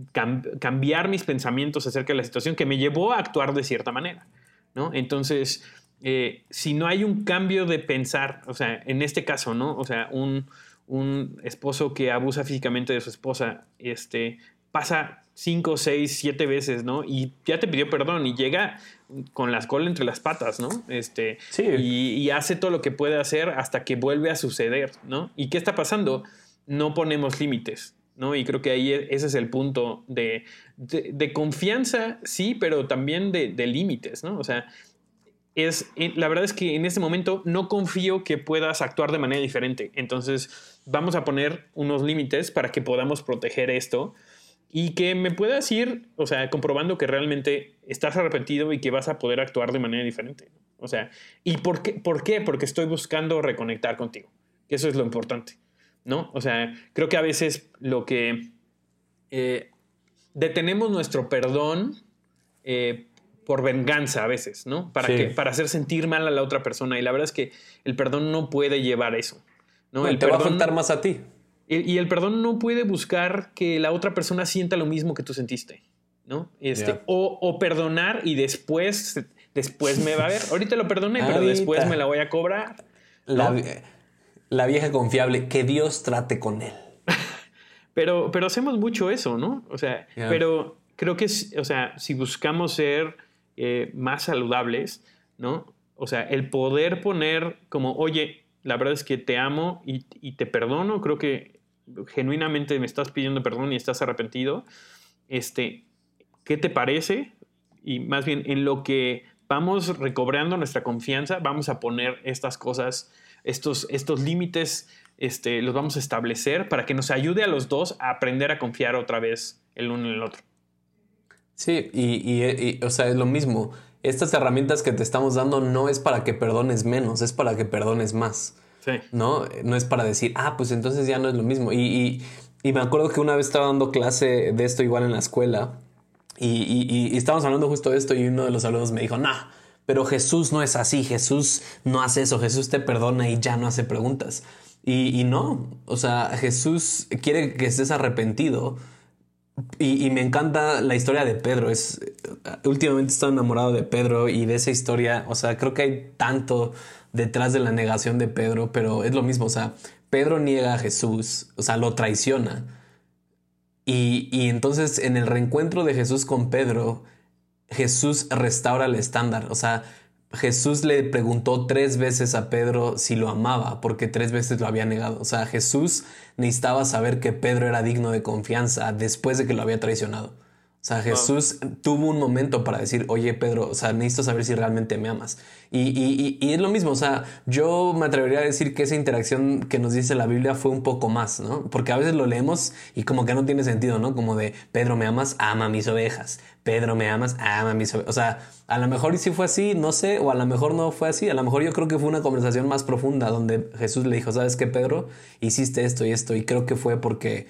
cambiar mis pensamientos acerca de la situación que me llevó a actuar de cierta manera, ¿no? Entonces, eh, si no hay un cambio de pensar, o sea, en este caso, ¿no? O sea, un, esposo que abusa físicamente de su esposa, este, pasa cinco, seis, siete veces, ¿no? Y ya te pidió perdón y llega con las colas entre las patas, ¿no? Este, y, hace todo lo que puede hacer hasta que vuelve a suceder, ¿no? ¿Y qué está pasando? No ponemos límites, ¿no? Y creo que ahí e, ese es el punto de, de, confianza, sí, pero también de, de límites, ¿no? O sea, es, la verdad es que en este momento no confío que puedas actuar de manera diferente. Entonces vamos a poner unos límites para que podamos proteger esto y que me puedas ir, o sea, comprobando que realmente estás arrepentido y que vas a poder actuar de manera diferente. O sea, ¿y por qué? ¿Por qué? Porque estoy buscando reconectar contigo. Eso es lo importante, ¿no? O sea, creo que a veces lo que eh, detenemos nuestro perdón eh, por venganza a veces, ¿no? Para, que, para hacer sentir mal a la otra persona. Y la verdad es que el perdón no puede llevar eso. ¿no? el te va a afectar más a ti. Y, el perdón no puede buscar que la otra persona sienta lo mismo que tú sentiste, ¿no? Este, o, perdonar y después, después me va a ver. Ahorita lo perdoné, pero después me la voy a cobrar. La, vieja confiable, que Dios trate con él. pero, pero hacemos mucho eso, ¿no? O sea, pero creo que, o sea, si buscamos ser eh, más saludables, ¿no? O sea, el poder poner como, oye, la verdad es que te amo y, te perdono, creo que genuinamente me estás pidiendo perdón y estás arrepentido, este, ¿qué te parece? Y más bien en lo que vamos recobrando nuestra confianza, vamos a poner estas cosas, estos, estos límites, este, los vamos a establecer para que nos ayude a los dos a aprender a confiar otra vez el uno en el otro. Sí, y, o sea, es lo mismo. Estas herramientas que te estamos dando no es para que perdones menos, es para que perdones más. Sí. ¿No? No es para decir, ah, pues entonces ya no es lo mismo. Y, me acuerdo que una vez estaba dando clase de esto igual en la escuela y, estábamos hablando justo de esto y uno de los alumnos me dijo, nah, pero Jesús no es así, Jesús no hace eso, Jesús te perdona y ya no hace preguntas. Y, y no, o sea, Jesús quiere que estés arrepentido y, me encanta la historia de Pedro. Es, últimamente estoy enamorado de Pedro y de esa historia. O sea, creo que hay tanto detrás de la negación de Pedro, pero es lo mismo. O sea, Pedro niega a Jesús, o sea, lo traiciona. Y, y entonces en el reencuentro de Jesús con Pedro, Jesús restaura el estándar. O sea, Jesús le preguntó tres veces a Pedro si lo amaba, porque tres veces lo había negado. O sea, Jesús necesitaba saber que Pedro era digno de confianza después de que lo había traicionado. O sea, Jesús tuvo un momento para decir, oye Pedro, o sea, necesito saber si realmente me amas. Y, y, y, es lo mismo, o sea, yo me atrevería a decir que esa interacción que nos dice la Biblia fue un poco más, ¿no? Porque a veces lo leemos y como que no tiene sentido, ¿no? Como de, Pedro, me amas, ama mis ovejas. Pedro, me amas, ama mis ovejas. O sea, a lo mejor sí fue así, no sé, o a lo mejor no fue así. A lo mejor yo creo que fue una conversación más profunda donde Jesús le dijo, ¿sabes qué, Pedro? Hiciste esto y esto. Y creo que fue porque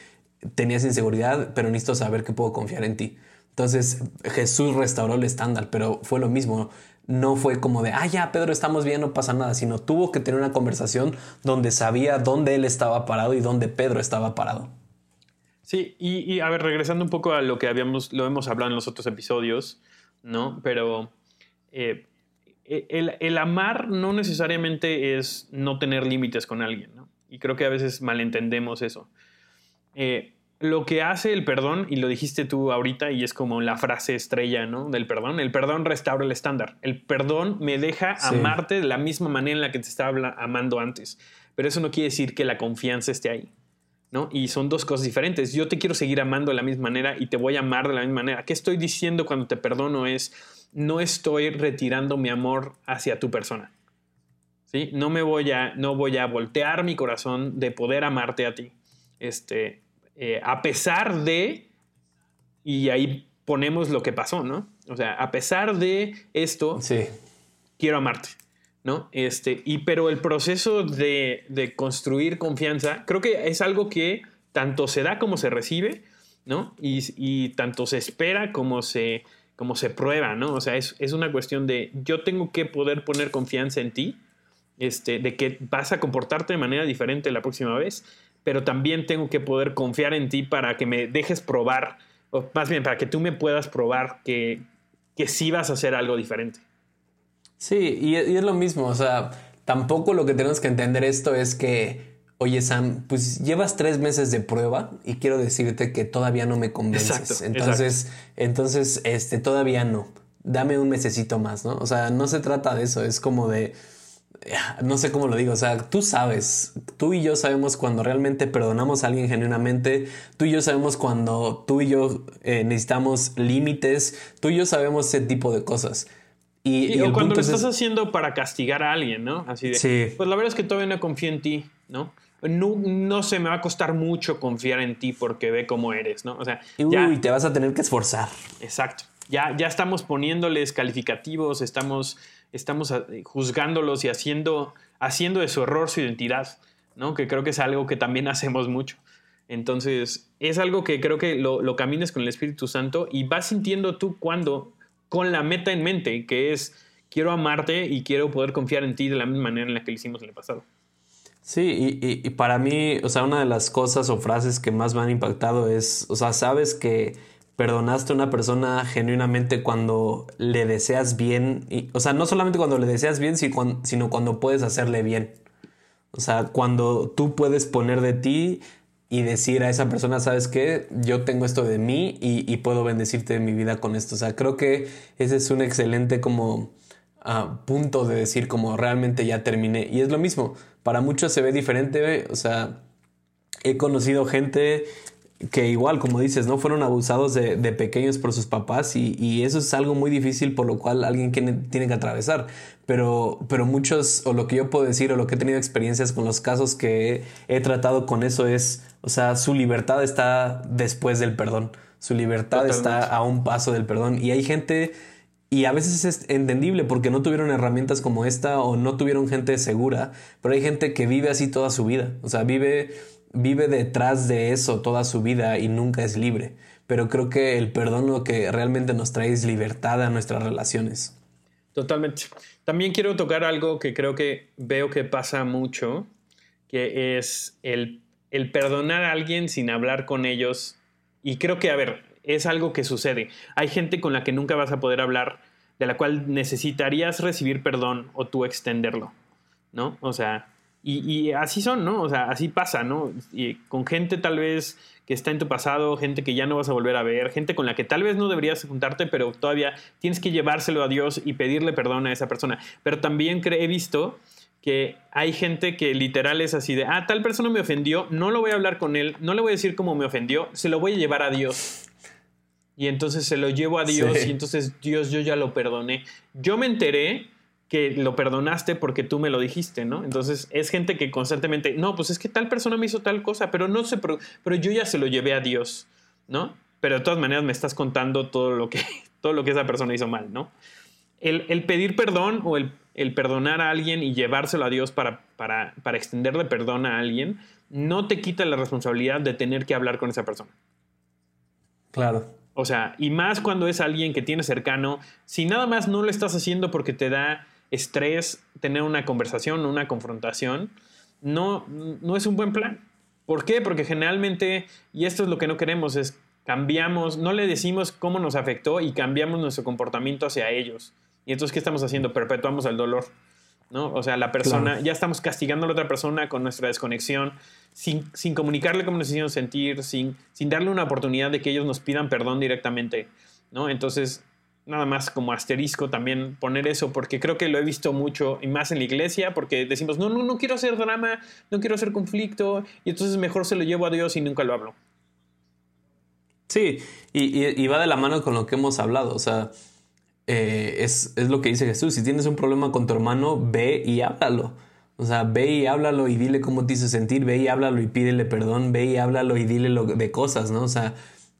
tenías inseguridad, pero necesito saber que puedo confiar en ti. Entonces Jesús restauró el estándar, pero fue lo mismo. No fue como de, ah, ya, Pedro, estamos bien, no pasa nada, sino tuvo que tener una conversación donde sabía dónde él estaba parado y dónde Pedro estaba parado. Sí, y, a ver, regresando un poco a lo que habíamos, lo hemos hablado en los otros episodios, ¿no? Pero eh, el, el, amar no necesariamente es no tener límites con alguien, ¿no? Y creo que a veces malentendemos eso. Eh, lo que hace el perdón, y lo dijiste tú ahorita, y es como la frase estrella, ¿no? Del perdón, el perdón restaura el estándar. El perdón me deja amarte de la misma manera en la que te estaba amando antes. Pero eso no quiere decir que la confianza esté ahí, ¿no? Y son dos cosas diferentes. Yo te quiero seguir amando de la misma manera y te voy a amar de la misma manera. ¿Qué estoy diciendo cuando te perdono? Es, no estoy retirando mi amor hacia tu persona. ¿Sí? No me voy a, no voy a voltear mi corazón de poder amarte a ti. Este, eh, a pesar de, y ahí ponemos lo que pasó, ¿no? O sea, a pesar de esto, quiero amarte, ¿no? Este, y pero el proceso de, construir confianza, creo que es algo que tanto se da como se recibe, ¿no? Y, tanto se espera como se, como se prueba, ¿no? O sea, es, es, una cuestión de yo tengo que poder poner confianza en ti, este, de que vas a comportarte de manera diferente la próxima vez pero también tengo que poder confiar en ti para que me dejes probar, o más bien para que tú me puedas probar que, que sí vas a hacer algo diferente. Sí, y, es lo mismo, o sea, tampoco lo que tenemos que entender esto es que, oye Sam, pues llevas tres meses de prueba y quiero decirte que todavía no me convences. entonces, entonces, este, todavía no. Dame un mesecito más, ¿no? O sea, no se trata de eso, es como de no sé cómo lo digo, o sea, tú sabes, tú y yo sabemos cuando realmente perdonamos a alguien genuinamente, tú y yo sabemos cuando tú y yo eh, necesitamos límites, tú y yo sabemos ese tipo de cosas. Y, o cuando lo estás haciendo para castigar a alguien, ¿no? Así de, pues la verdad es que todavía no confío en ti, ¿no? No, no se me va a costar mucho confiar en ti porque ve cómo eres, ¿no? O sea, y te vas a tener que esforzar. Exacto. Ya, ya estamos poniéndoles calificativos, estamos estamos eh, juzgándolos y haciendo, haciendo de su error su identidad, ¿no? Que creo que es algo que también hacemos mucho. Entonces, es algo que creo que lo, lo camines con el Espíritu Santo y vas sintiendo tú cuando con la meta en mente, que es quiero amarte y quiero poder confiar en ti de la misma manera en la que lo hicimos en el pasado. Sí, y, para mí, o sea, una de las cosas o frases que más me han impactado es, o sea, sabes que perdonaste a una persona genuinamente cuando le deseas bien, y, o sea, no solamente cuando le deseas bien, sino cuando puedes hacerle bien. O sea, cuando tú puedes poner de ti y decir a esa persona, sabes qué, yo tengo esto de mí y, puedo bendecirte de mi vida con esto. O sea, creo que ese es un excelente como ah, punto de decir como realmente ya terminé. Y es lo mismo, para muchos se ve diferente, o sea, he conocido gente que igual, como dices, ¿no? Fueron abusados de, pequeños por sus papás y, eso es algo muy difícil por lo cual alguien tiene, que atravesar. Pero, pero muchos, o lo que yo puedo decir, o lo que he tenido experiencias con los casos que he, tratado con eso es, o sea, su libertad está después del perdón. Su libertad está a un paso del perdón. Y hay gente, y a veces es entendible porque no tuvieron herramientas como esta o no tuvieron gente segura, pero hay gente que vive así toda su vida. O sea, vive vive detrás de eso toda su vida y nunca es libre. Pero creo que el perdón lo que realmente nos trae es libertad a nuestras relaciones. Totalmente. También quiero tocar algo que creo que veo que pasa mucho, que es el, el perdonar a alguien sin hablar con ellos. Y creo que, a ver, es algo que sucede. Hay gente con la que nunca vas a poder hablar, de la cual necesitarías recibir perdón o tú extenderlo, ¿no? O sea, y, así son, ¿no? O sea, así pasa, ¿no? Y con gente tal vez que está en tu pasado, gente que ya no vas a volver a ver, gente con la que tal vez no deberías juntarte, pero todavía tienes que llevárselo a Dios y pedirle perdón a esa persona. Pero también he visto que hay gente que literal es así de, ah, tal persona me ofendió, no lo voy a hablar con él, no le voy a decir cómo me ofendió, se lo voy a llevar a Dios. Y entonces se lo llevo a Dios y entonces Dios, yo ya lo perdoné. Yo me enteré que lo perdonaste porque tú me lo dijiste, ¿no? Entonces es gente que constantemente, no, pues es que tal persona me hizo tal cosa, pero no sé, pero, yo ya se lo llevé a Dios, ¿no? Pero de todas maneras me estás contando todo lo que, todo lo que esa persona hizo mal, ¿no? El, pedir perdón o el, perdonar a alguien y llevárselo a Dios para, para, para extenderle perdón a alguien, no te quita la responsabilidad de tener que hablar con esa persona. Claro. O sea, y más cuando es alguien que tienes cercano, si nada más no lo estás haciendo porque te da estrés tener una conversación, una confrontación, no, no es un buen plan. ¿Por qué? Porque generalmente, y esto es lo que no queremos, es cambiamos, no le decimos cómo nos afectó y cambiamos nuestro comportamiento hacia ellos. Y entonces, ¿qué estamos haciendo? Perpetuamos el dolor. ¿no? O sea, la persona, ya estamos castigando a la otra persona con nuestra desconexión, sin, sin comunicarle cómo nos hicieron sentir, sin, sin darle una oportunidad de que ellos nos pidan perdón directamente, ¿no? Entonces, nada más como asterisco también poner eso, porque creo que lo he visto mucho y más en la iglesia, porque decimos, no, no, no quiero hacer drama, no quiero hacer conflicto, y entonces mejor se lo llevo a Dios y nunca lo hablo. Sí, y, va de la mano con lo que hemos hablado, o sea, eh, es, es, lo que dice Jesús, si tienes un problema con tu hermano, ve y háblalo. O sea, ve y háblalo y dile cómo te hizo sentir, ve y háblalo y pídele perdón, ve y háblalo y dile lo de cosas, ¿no? O sea,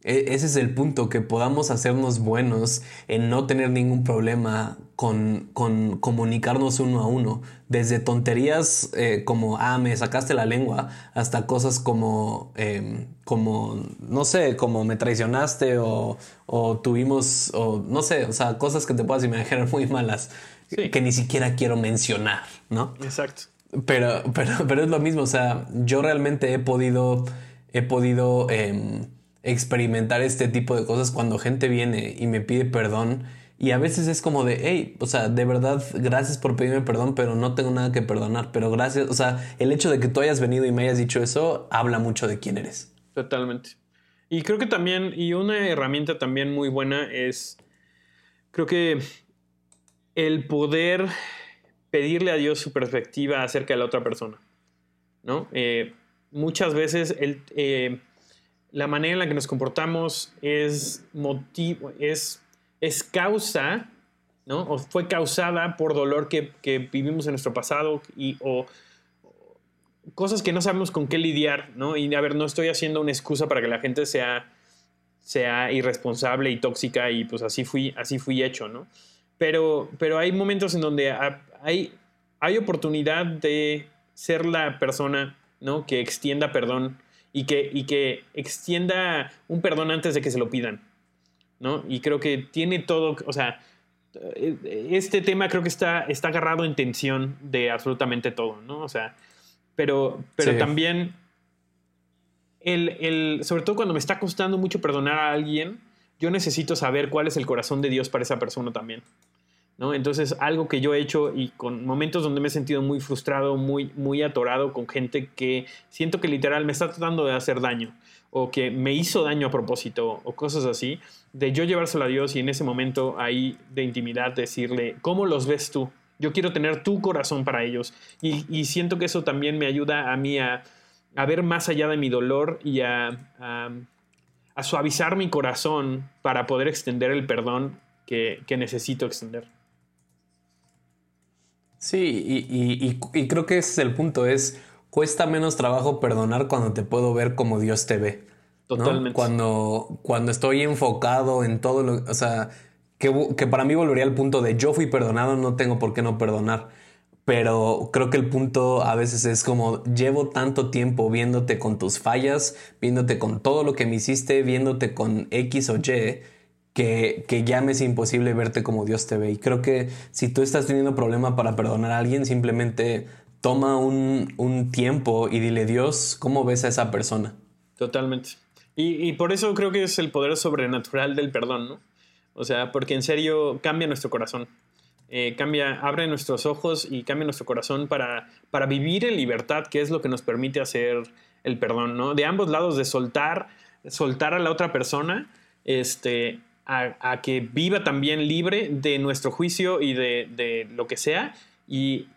e, ese es el punto, que podamos hacernos buenos en no tener ningún problema con, con comunicarnos uno a uno. Desde tonterías eh, como, ah, me sacaste la lengua, hasta cosas como, em, como no sé, como me traicionaste o, o, tuvimos, o no sé, o sea, cosas que te puedas imaginar muy malas que ni siquiera quiero mencionar, ¿no? Exacto. Pero, pero, pero es lo mismo, o sea, yo realmente he podido, he podido... Eh, experimentar este tipo de cosas cuando gente viene y me pide perdón. Y a veces es como de, hey, o sea, de verdad, gracias por pedirme perdón, pero no tengo nada que perdonar. Pero gracias, o sea, el hecho de que tú hayas venido y me hayas dicho eso, habla mucho de quién eres. Totalmente. Y creo que también, y una herramienta también muy buena es, creo que el poder pedirle a Dios su perspectiva acerca de la otra persona, ¿no? Eh, muchas veces el... Eh, la manera en la que nos comportamos es motivo, es, es causa, ¿no? O fue causada por dolor que, vivimos en nuestro pasado y, o, cosas que no sabemos con qué lidiar, ¿no? Y a ver, no estoy haciendo una excusa para que la gente sea, sea irresponsable y tóxica y pues así fui, así fui hecho, ¿no? Pero, pero hay momentos en donde hay, hay oportunidad de ser la persona, ¿no? Que extienda perdón y que, y que extienda un perdón antes de que se lo pidan. ¿no? Y creo que tiene todo, o sea, este tema creo que está, está agarrado en tensión de absolutamente todo, ¿no? O sea, pero, pero también, el, sobre todo cuando me está costando mucho perdonar a alguien, yo necesito saber cuál es el corazón de Dios para esa persona también. ¿No? Entonces, algo que yo he hecho y con momentos donde me he sentido muy frustrado, muy, muy atorado con gente que siento que literal me está tratando de hacer daño o que me hizo daño a propósito o cosas así, de yo llevárselo a Dios y en ese momento ahí de intimidad decirle, ¿cómo los ves tú? Yo quiero tener tu corazón para ellos. Y, siento que eso también me ayuda a mí a, ver más allá de mi dolor y a, suavizar mi corazón para poder extender el perdón que, necesito extender. Sí, y, creo que ese es el punto, es cuesta menos trabajo perdonar cuando te puedo ver como Dios te ve. Totalmente. Cuando, cuando estoy enfocado en todo lo, o sea, que, para mí volvería al punto de yo fui perdonado, no tengo por qué no perdonar. Pero creo que el punto a veces es como llevo tanto tiempo viéndote con tus fallas, viéndote con todo lo que me hiciste, viéndote con X o Y, que, que ya me es imposible verte como Dios te ve. Y creo que si tú estás teniendo problema para perdonar a alguien, simplemente toma un, un tiempo y dile, Dios, ¿cómo ves a esa persona? Totalmente. Y, y por eso creo que es el poder sobrenatural del perdón, ¿no? O sea, porque en serio cambia nuestro corazón. Eh, cambia, abre nuestros ojos y cambia nuestro corazón para, para vivir en libertad, que es lo que nos permite hacer el perdón, ¿no? De ambos lados, de soltar, soltar a la otra persona, este, a, que viva también libre de nuestro juicio y de, lo que sea, y,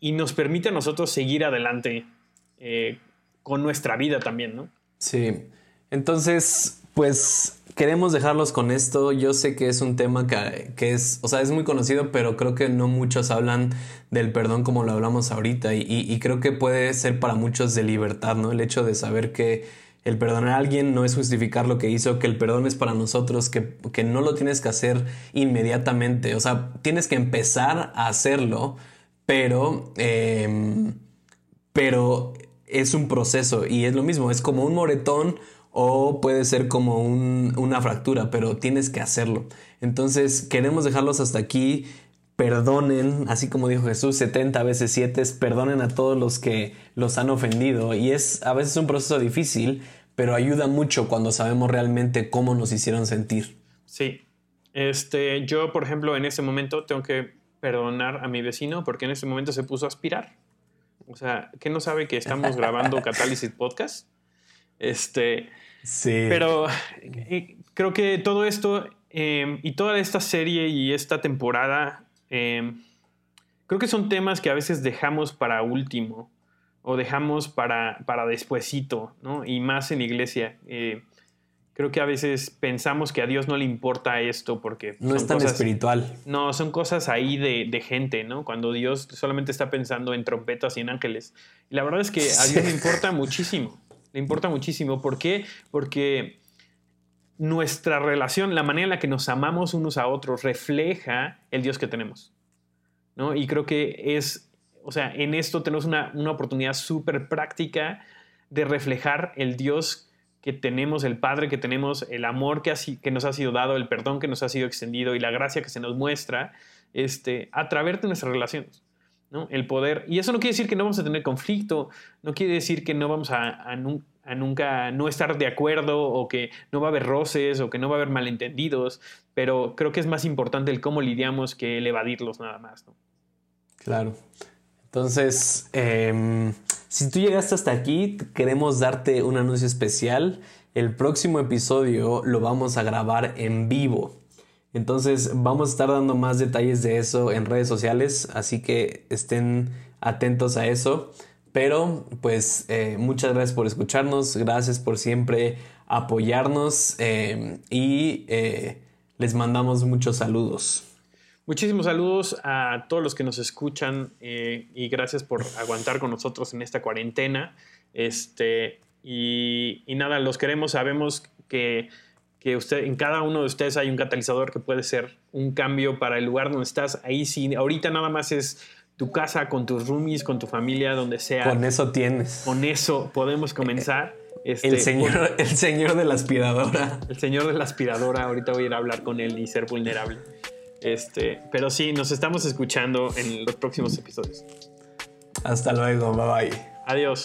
nos permite a nosotros seguir adelante eh, con nuestra vida también, ¿no? Sí. Entonces, pues queremos dejarlos con esto. Yo sé que es un tema que, es, o sea, es muy conocido, pero creo que no muchos hablan del perdón como lo hablamos ahorita. Y, creo que puede ser para muchos de libertad, ¿no? El hecho de saber que el perdonar a alguien no es justificar lo que hizo, que el perdón es para nosotros, que, no lo tienes que hacer inmediatamente. O sea, tienes que empezar a hacerlo, pero, em, pero es un proceso y es lo mismo, es como un moretón o puede ser como una fractura, pero tienes que hacerlo. Entonces queremos dejarlos hasta aquí. Perdonen, así como dijo Jesús, 70 veces 7, perdonen a todos los que los han ofendido. Y es a veces un proceso difícil, pero ayuda mucho cuando sabemos realmente cómo nos hicieron sentir. Sí. Este, yo, por ejemplo, en ese momento tengo que perdonar a mi vecino porque en ese momento se puso a aspirar. O sea, ¿qué no sabe que estamos grabando Catálisis Podcast? Este, Sí. Pero eh, creo que todo esto em, y toda esta serie y esta temporada, em, creo que son temas que a veces dejamos para último o dejamos para, para despuesito, ¿no? Y más en iglesia. Eh, creo que a veces pensamos que a Dios no le importa esto porque... No es tan espiritual. No, son cosas ahí de, de, gente, ¿no? Cuando Dios solamente está pensando en trompetas y en ángeles. Y la verdad es que a Dios le importa muchísimo. Le importa muchísimo. ¿Por qué? Porque nuestra relación, la manera en la que nos amamos unos a otros, refleja el Dios que tenemos. ¿no? Y creo que es, o sea, en esto tenemos una, oportunidad súper práctica de reflejar el Dios que tenemos, el Padre que tenemos, el amor que, que, nos ha sido dado, el perdón que nos ha sido extendido y la gracia que se nos muestra este, a través de nuestras relaciones. El poder. Y eso no quiere decir que no vamos a tener conflicto, no quiere decir que no vamos a, nunca no estar de acuerdo o que no va a haber roces o que no va a haber malentendidos, pero creo que es más importante el cómo lidiamos que el evadirlos nada más. Claro. Entonces, em, si tú llegaste hasta aquí, queremos darte un anuncio especial. El próximo episodio lo vamos a grabar en vivo. Entonces vamos a estar dando más detalles de eso en redes sociales, así que estén atentos a eso. Pero pues eh, muchas gracias por escucharnos, gracias por siempre apoyarnos eh, y eh, les mandamos muchos saludos. Muchísimos saludos a todos los que nos escuchan y gracias por aguantar con nosotros en esta cuarentena. Este, y nada, los queremos, sabemos que que usted, en cada uno de ustedes hay un catalizador que puede ser un cambio para el lugar donde estás. Ahí sí, ahorita nada más es tu casa, con tus roomies, con tu familia, donde sea. Con eso tienes. Con eso podemos comenzar. Este, el, señor, el señor de la aspiradora. El señor de la aspiradora. Ahorita voy a ir a hablar con él y ser vulnerable. Este, pero sí, nos estamos escuchando en los próximos episodios. Hasta luego, bye bye. Adiós.